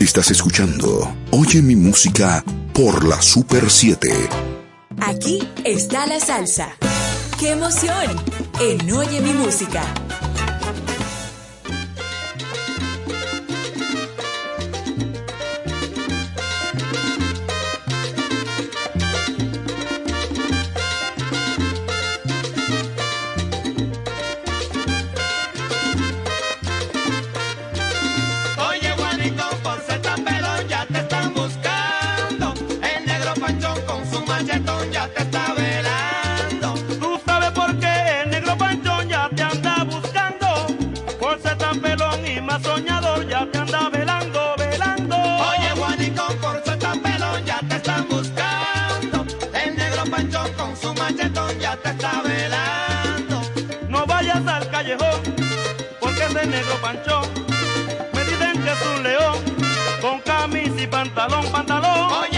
Estás escuchando Oye mi música por la Super 7. Aquí está la salsa. ¡Qué emoción! En Oye mi música. Pantalón, pantalón.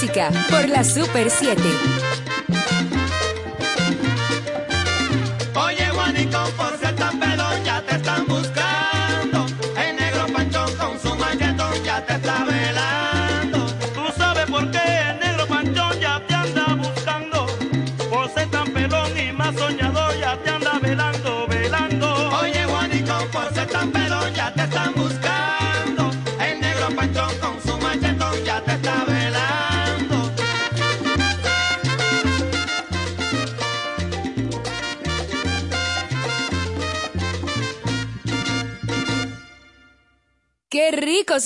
música por la Super 7.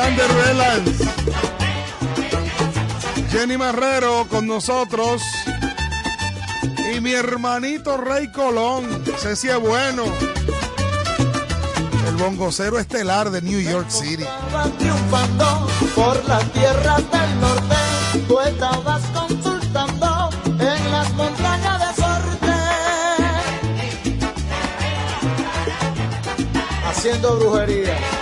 Alexander Jenny Marrero con nosotros. Y mi hermanito Rey Colón. Ceci es bueno. El bongocero estelar de New York City. Triunfando por las tierras del norte. Tú estabas consultando en las montañas de sorte. Haciendo brujería.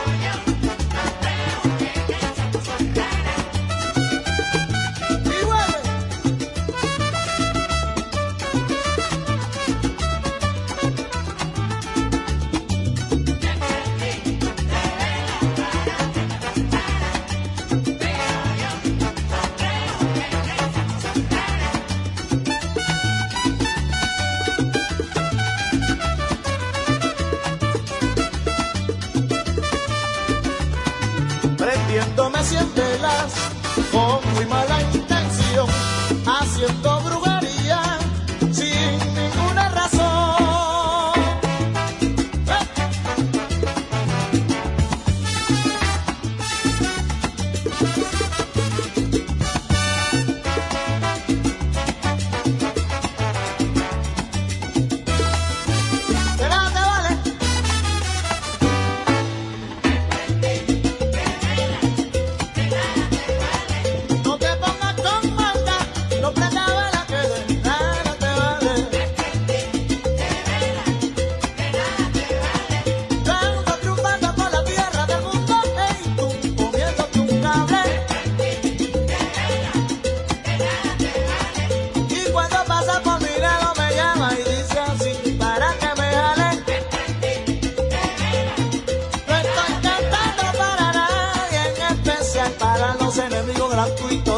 tu.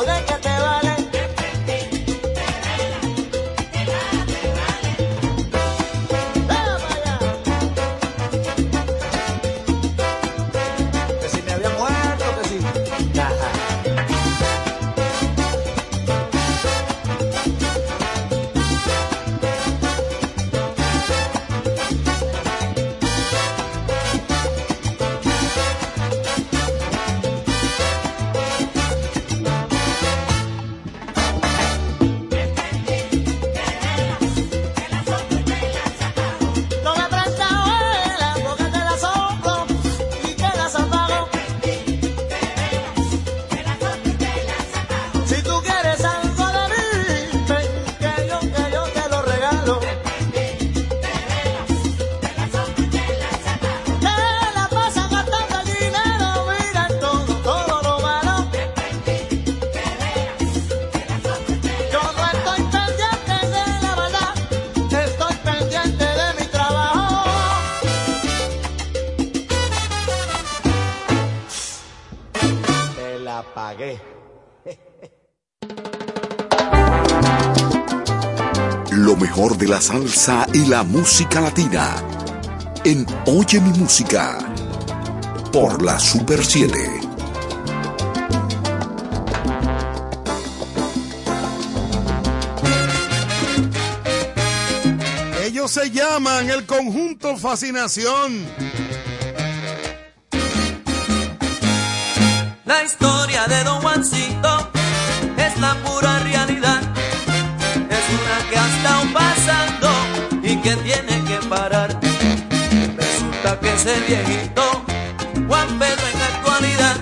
De la salsa y la música latina. En Oye mi música. Por la Super 7. Ellos se llaman el conjunto Fascinación. La historia de Don Juancito ese viejito, Juan Pedro en la actualidad,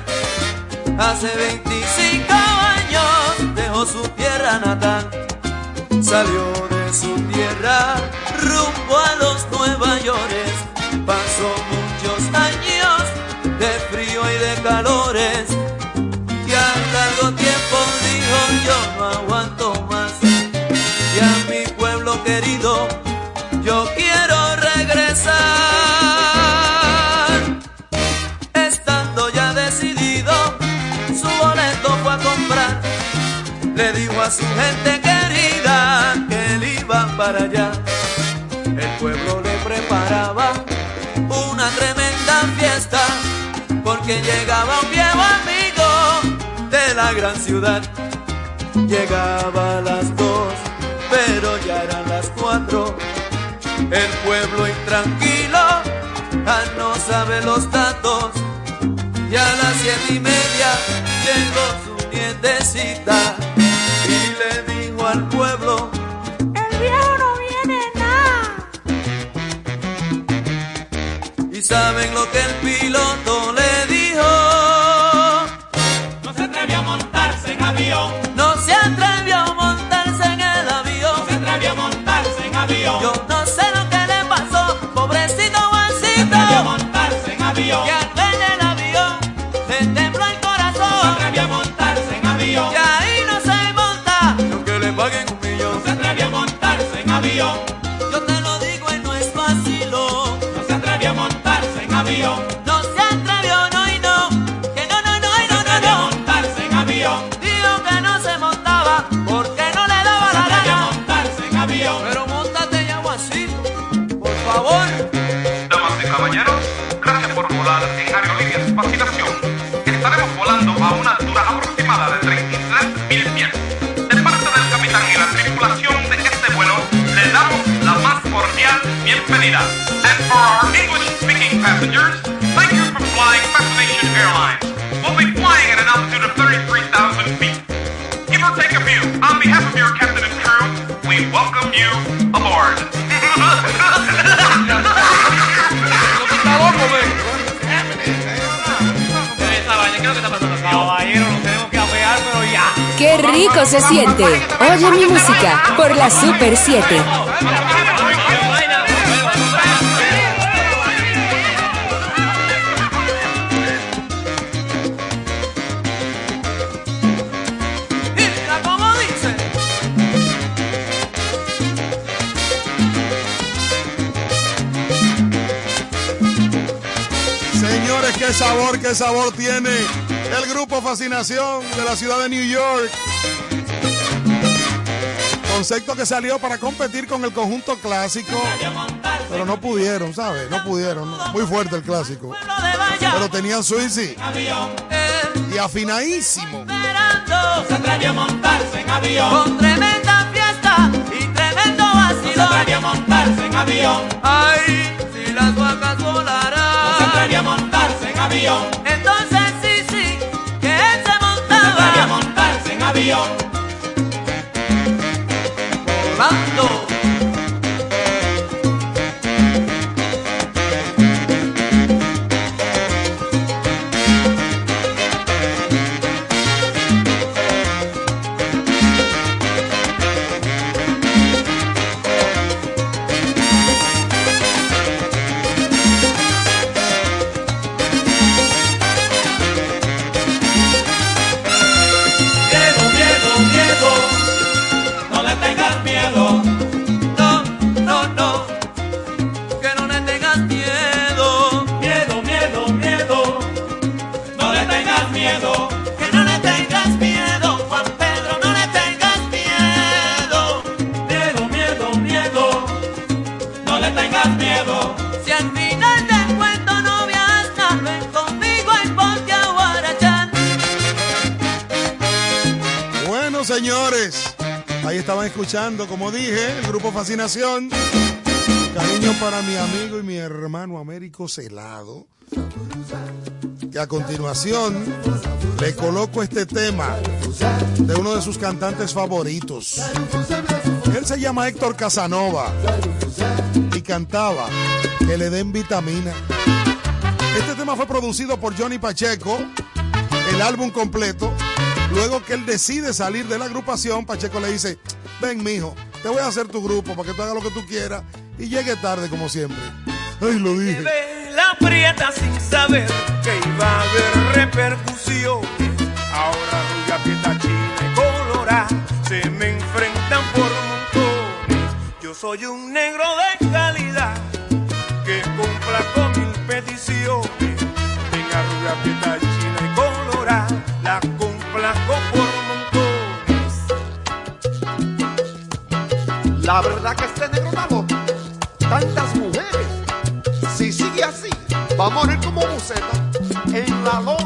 hace 25 años dejó su tierra natal. Salió de su tierra rumbo a los Nueva York. Pasó muchos años de frío y de calores. Y al largo tiempo dijo yo su gente querida que él iba para allá. El pueblo le preparaba una tremenda fiesta porque llegaba un viejo amigo de la gran ciudad. Llegaba a las dos, pero ya eran las cuatro. El pueblo intranquilo, ah, no sabe los datos. Y a las siete y media llegó su nietecita al pueblo, El viejo no viene nada. y saben lo que el piloto se siente. Oye mi música por la Super 7. Mira cómo dice. Señores, qué sabor, qué sabor tiene el grupo Fascinación de la ciudad de New York. Concepto que salió para competir con el conjunto clásico, pero no pudieron, ¿sabes? No pudieron. Muy fuerte el clásico. Pero tenían Swizzy y afinadísimo. Se montarse en avión. Con tremenda fiesta y tremendo vacilón. Se montarse en avión. Ay, si las vacas volarán. Se montarse en avión. Entonces sí, sí, que él se Se montaba. a montarse en avión. Como dije, el grupo Fascinación. Cariño para mi amigo y mi hermano Américo Celado. Que a continuación le coloco este tema de uno de sus cantantes favoritos. Él se llama Héctor Casanova y cantaba Que le den vitamina. Este tema fue producido por Johnny Pacheco, el álbum completo. Luego que él decide salir de la agrupación, Pacheco le dice, ven mijo, te voy a hacer tu grupo para que tú hagas lo que tú quieras y llegue tarde como siempre. Ay, lo dije. La prieta sin saber que iba a haber repercusiones. Ahora rubia, prieta, china y colorada se me enfrentan por montones. Yo soy un negro de calidad que cumpla con mil peticiones. Venga rubia, prieta, china y colorada, la complaco por La verdad que este negro está. Tantas mujeres. Si sigue así, va a morir como buceta en la loma.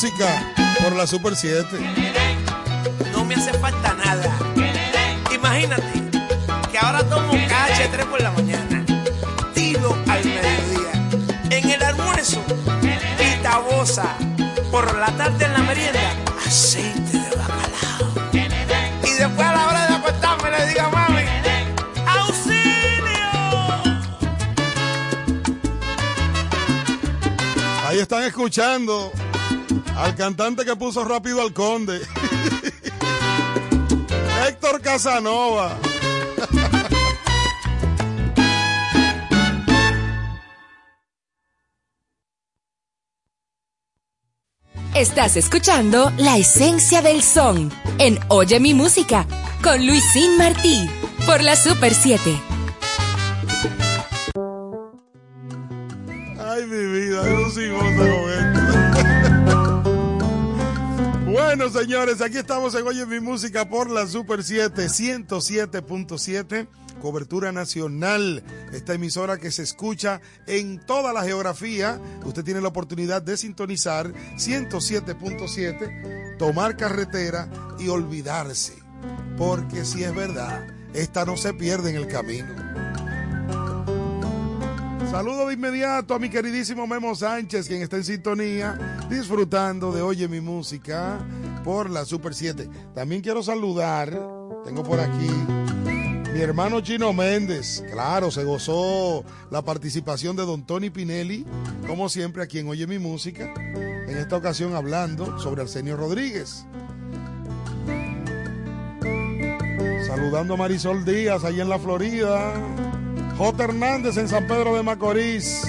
Música por la Super 7. No me hace falta nada. Imagínate que ahora tomo KH3 por la mañana, tiro al mediodía, en el almuerzo, pitabosa, por la tarde en la merienda, aceite de bacalao. Y después a la hora de acostarme le digo a mami, ¡auxilio! Ahí están escuchando al cantante que puso rápido al conde. Héctor Casanova. Estás escuchando La Esencia del Son en Oye mi música con Luisín Martí. por la Super 7. Ay, mi vida, yo sí gozo con esto. Bueno, señores, aquí estamos en Oye Mi Música por la Super 7, 107.7, cobertura nacional. Esta emisora que se escucha en toda la geografía. Usted tiene la oportunidad de sintonizar 107.7, tomar carretera y olvidarse. Porque si es verdad, esta no se pierde en el camino. Saludo de inmediato a mi queridísimo Memo Sánchez, quien está en sintonía, disfrutando de Oye mi música por la Super 7. También quiero saludar, tengo por aquí mi hermano Chino Méndez. Claro, se gozó la participación de Don Tony Pinelli, como siempre aquí en Oye mi música. En esta ocasión hablando sobre Arsenio Rodríguez. Saludando a Marisol Díaz, ahí en la Florida. J. Hernández en San Pedro de Macorís.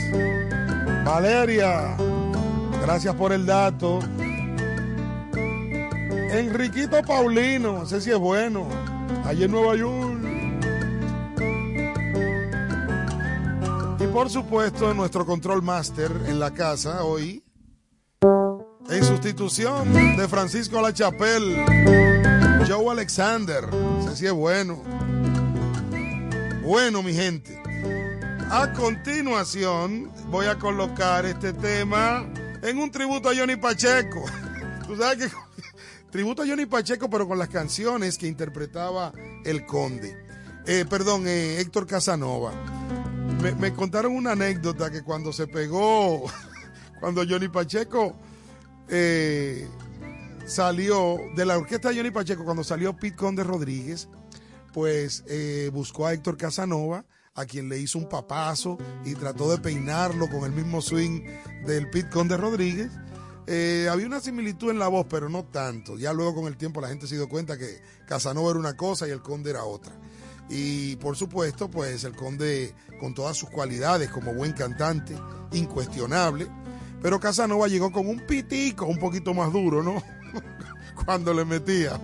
Valeria, gracias por el dato. Enriquito Paulino, ese sí es bueno. Allí en Nueva York. Y por supuesto, nuestro control master en la casa hoy. En sustitución de Francisco La. Joe Alexander. Ese sí es bueno. Bueno, mi gente. A continuación, voy a colocar este tema en un tributo a Johnny Pacheco. Tú sabes que tributo a Johnny Pacheco, pero con las canciones que interpretaba el Conde. Eh, perdón, eh, Héctor Casanova. Me, contaron una anécdota que cuando se pegó, cuando Johnny Pacheco eh, salió de la orquesta de Johnny Pacheco, cuando salió Pete Conde Rodríguez, pues eh, buscó a Héctor Casanova, a quien le hizo un papazo y trató de peinarlo con el mismo swing del Pete Conde Rodríguez. Eh, había una similitud en la voz, pero no tanto. Ya luego con el tiempo la gente se dio cuenta que Casanova era una cosa y el Conde era otra. Y por supuesto, pues el Conde con todas sus cualidades como buen cantante, incuestionable. Pero Casanova llegó con un pitico un poquito más duro, ¿no? Cuando le metía.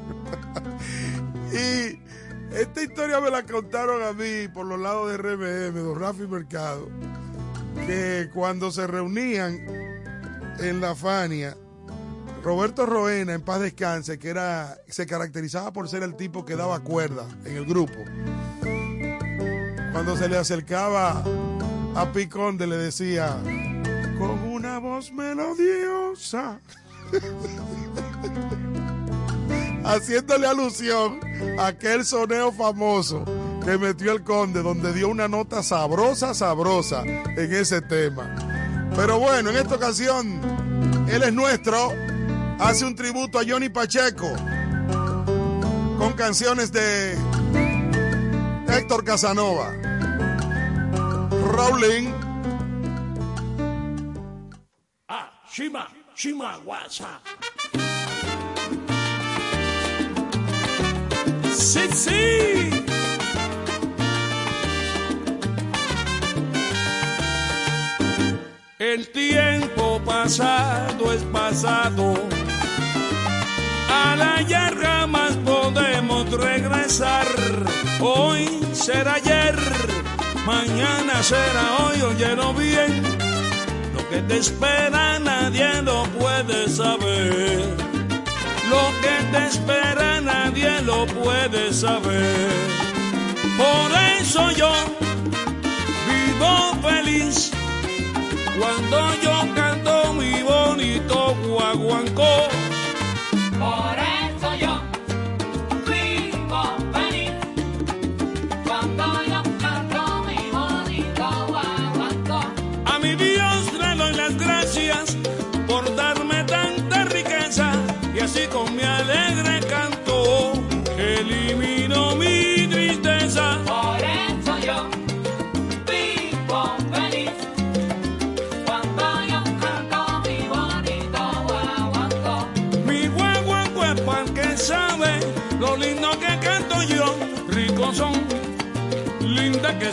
y esta historia me la contaron a mí por los lados de RMM, don Rafi Mercado, que cuando se reunían en la Fania, Roberto Roena, en paz descanse, que era, se caracterizaba por ser el tipo que daba cuerda en el grupo. Cuando se le acercaba a Piconde le decía, con una voz melodiosa, haciéndole alusión a aquel soneo famoso que metió el conde, donde dio una nota sabrosa, sabrosa en ese tema. Pero bueno, en esta ocasión, él es nuestro, hace un tributo a Johnny Pacheco con canciones de Héctor Casanova. Rowling. Ah, Shima, Shima, WhatsApp. Sí, sí. El tiempo pasado es pasado. A la ya jamás podemos regresar. Hoy será ayer, mañana será hoy, óyelo bien. Lo que te espera nadie lo puede saber. Lo que te espera nadie lo puede saber. Por eso yo vivo feliz cuando yo canto mi bonito guaguancó.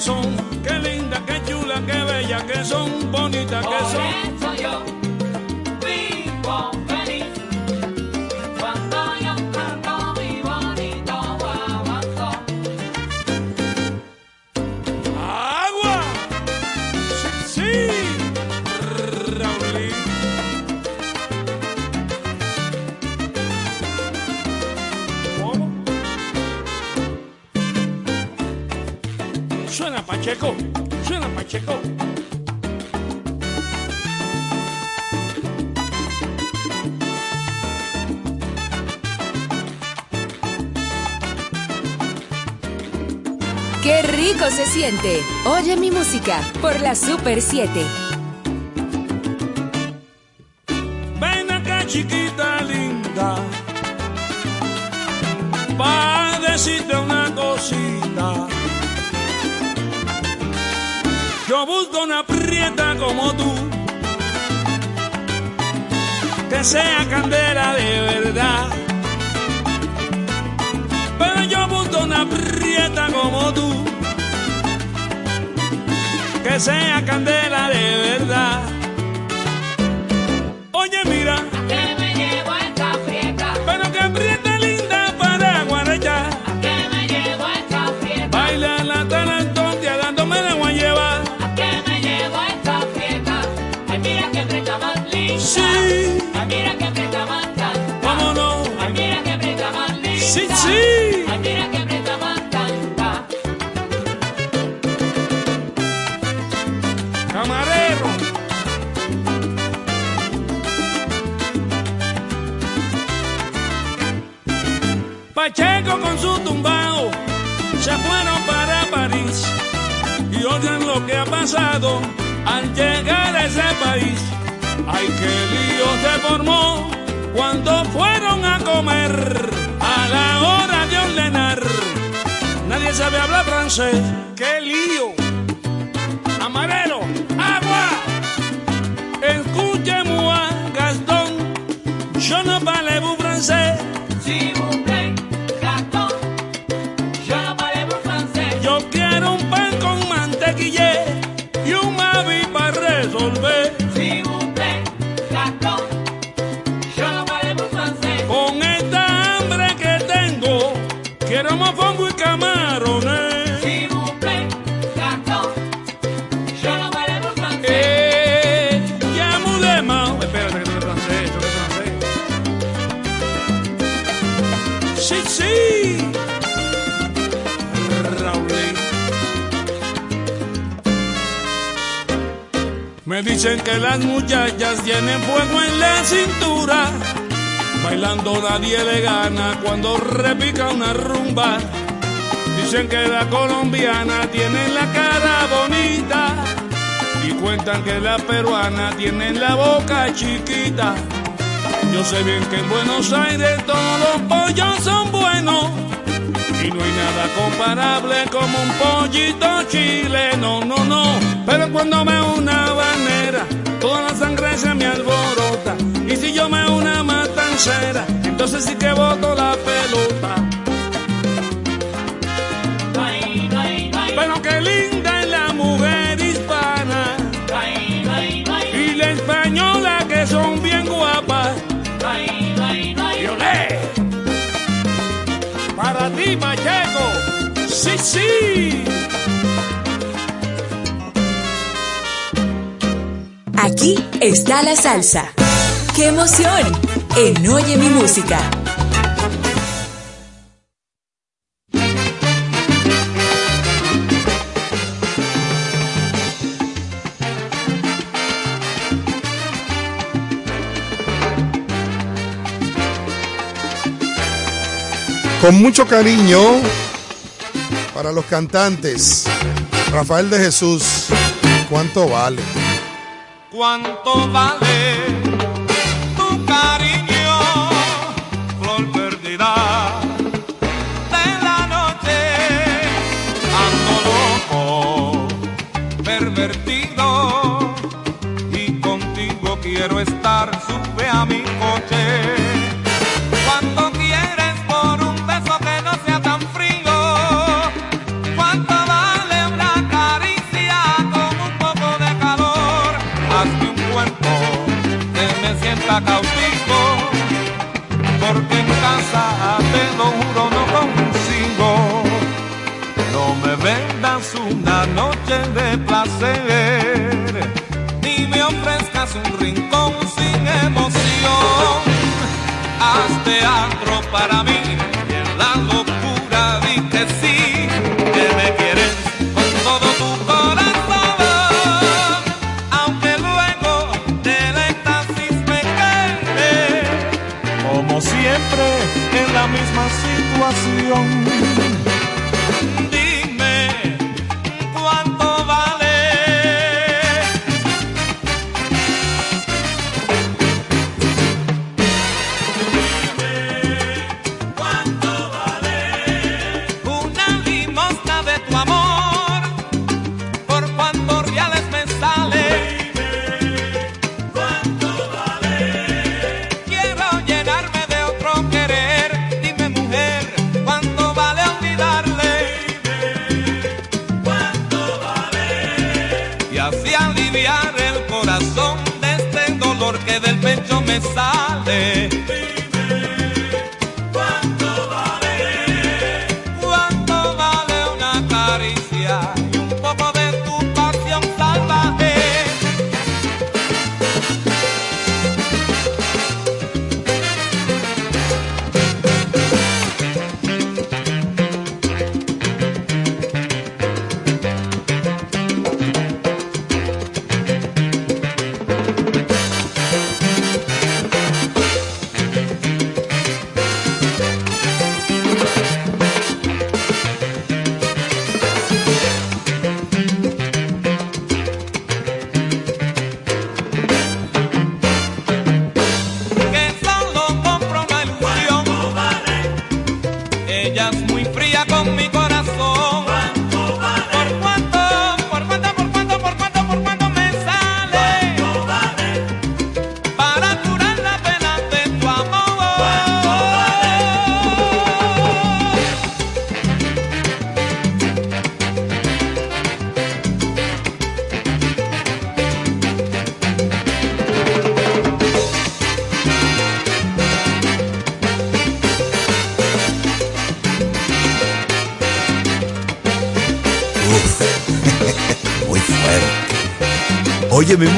Son, qué linda, qué chula, qué bella que son, bonita que son. Pacheco, suena Pacheco. ¡Qué rico se siente! Oye mi música por la Super 7. Prieta como tú, que sea candela de verdad. Pero yo busco una prieta como tú, que sea candela de verdad. Oye, mira. Mira que prieta más tanta. ¿Cómo no? Ay, mira que prieta más linda. Sí, sí. Ay, mira que prieta más tanta. Camarero. Pacheco con su tumbao se fueron para París y oigan lo que ha pasado al llegar a ese país. Ay, qué lío se formó cuando fueron a comer a la hora de ordenar. Nadie sabe hablar francés. ¡Qué lío! Amarelo, Dicen que las muchachas tienen fuego en la cintura. Bailando nadie le gana cuando repica una rumba. Dicen que la colombiana tiene la cara bonita. Y cuentan que la peruana tiene la boca chiquita. Yo sé bien que en Buenos Aires todos los pollos son buenos. Y no hay nada comparable como un pollito chileno, no, no. Pero cuando me una banera, toda la sangre se me alborota. Y si yo me una matancera, entonces sí que boto la pelota. Para ti, Pacheco. Sí, sí. Aquí está la salsa. ¡Qué emoción! En Oye mi música. Con mucho cariño para los cantantes. Rafael de Jesús, ¿cuánto vale? ¿Cuánto vale cautivo, porque en casa te lo juro no consigo. No me vendas una noche de placer, ni me ofrezcas un rincón sin emoción. Haz teatro para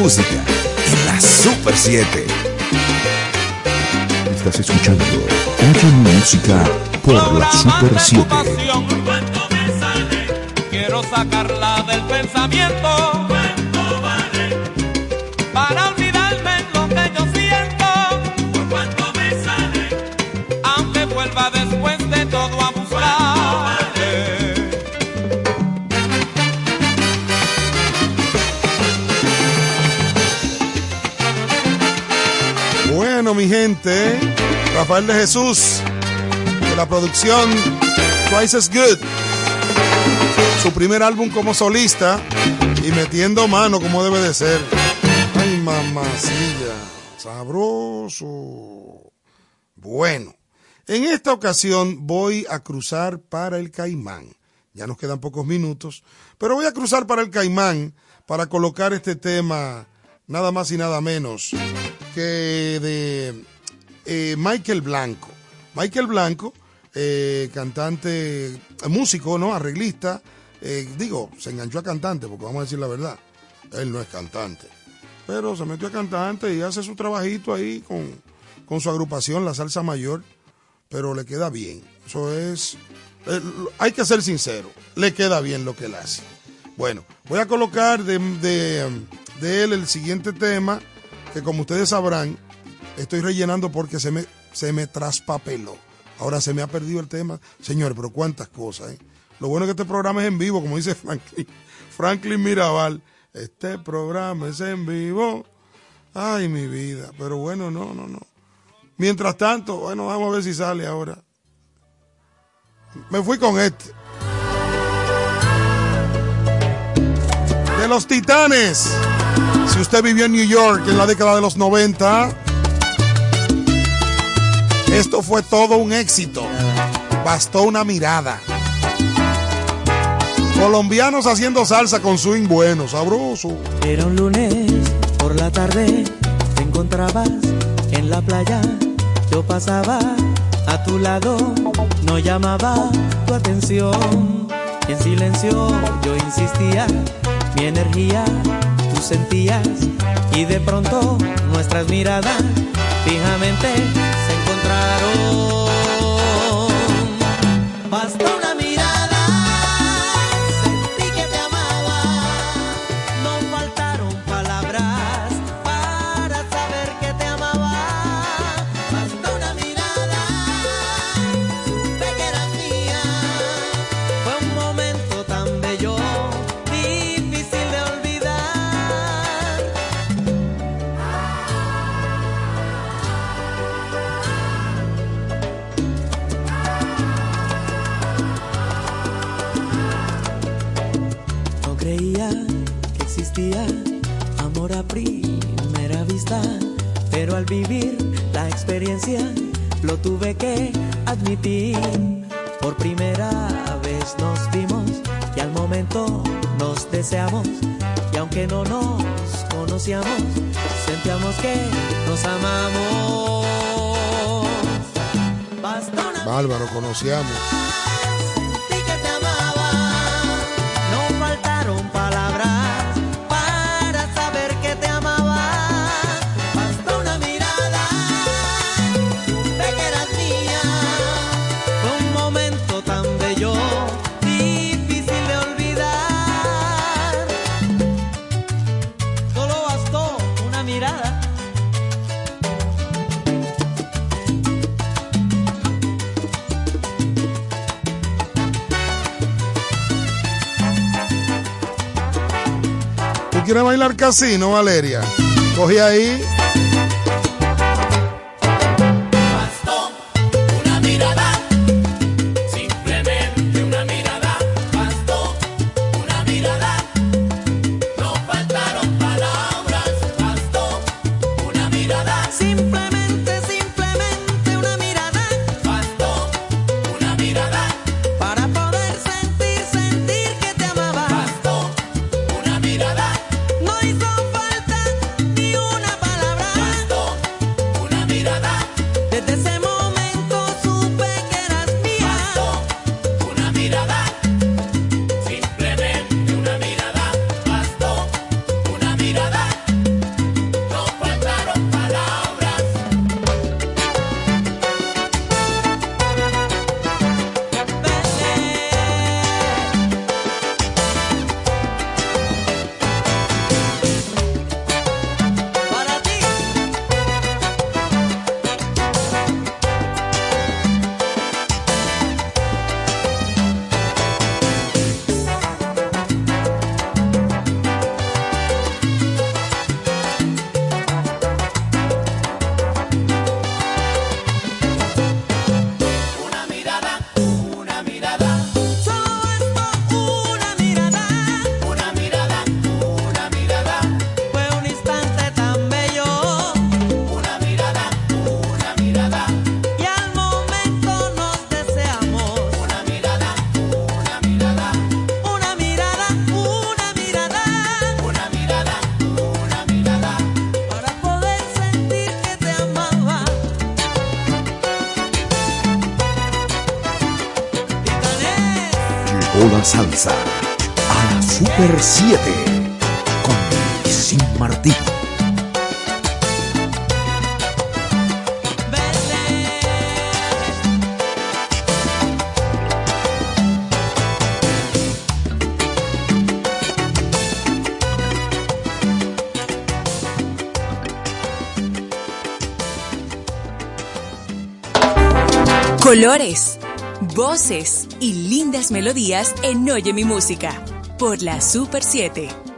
música en la Super 7. Estás escuchando Oye música por la Super 7. pasión. Quiero sacarla del pensamiento. Rafael de Jesús, de la producción Twice as Good. Su primer álbum como solista y metiendo mano como debe de ser. Ay, mamacilla, sabroso. Bueno, en esta ocasión voy a cruzar para el Caimán. Ya nos quedan pocos minutos, pero voy a cruzar para el Caimán para colocar este tema nada más y nada menos que de eh, Michael Blanco. Michael Blanco, eh, cantante, músico, ¿no? Arreglista. eh, digo, se enganchó a cantante, porque vamos a decir la verdad. Él no es cantante. Pero se metió a cantante y hace su trabajito ahí con, con su agrupación, la Salsa Mayor. Pero le queda bien. Eso es. hay que ser sincero. Le queda bien lo que él hace. Bueno, voy a colocar de, de él el siguiente tema, que como ustedes sabrán, estoy rellenando porque se me, se me traspapeló. Ahora se me ha perdido el tema. Señor, pero cuántas cosas, ¿eh? Lo bueno es que este programa es en vivo, como dice Franklin, Franklin Mirabal. Este programa es en vivo. Ay, mi vida. Pero bueno, no, no, no. Mientras tanto, bueno, vamos a ver si sale ahora. Me fui con este. De los Titanes. Si usted vivió en New York en la década de los 90, esto fue todo un éxito. Bastó una mirada. Colombianos haciendo salsa con swing bueno, sabroso. Era un lunes por la tarde, te encontrabas en la playa, yo pasaba a tu lado, no llamaba tu atención. En silencio yo insistía, mi energía tú sentías y de pronto nuestras miradas fijamente se al vivir la experiencia lo tuve que admitir. Por primera vez nos vimos y al momento nos deseamos y aunque no nos conocíamos, sentíamos que nos amamos. Bárbaro, conocíamos. quiere bailar casino, Valeria. Coge ahí. salsa a la Super 7 con Sin Martín. Colores, voces lindas melodías en Oye mi música por la Super 7.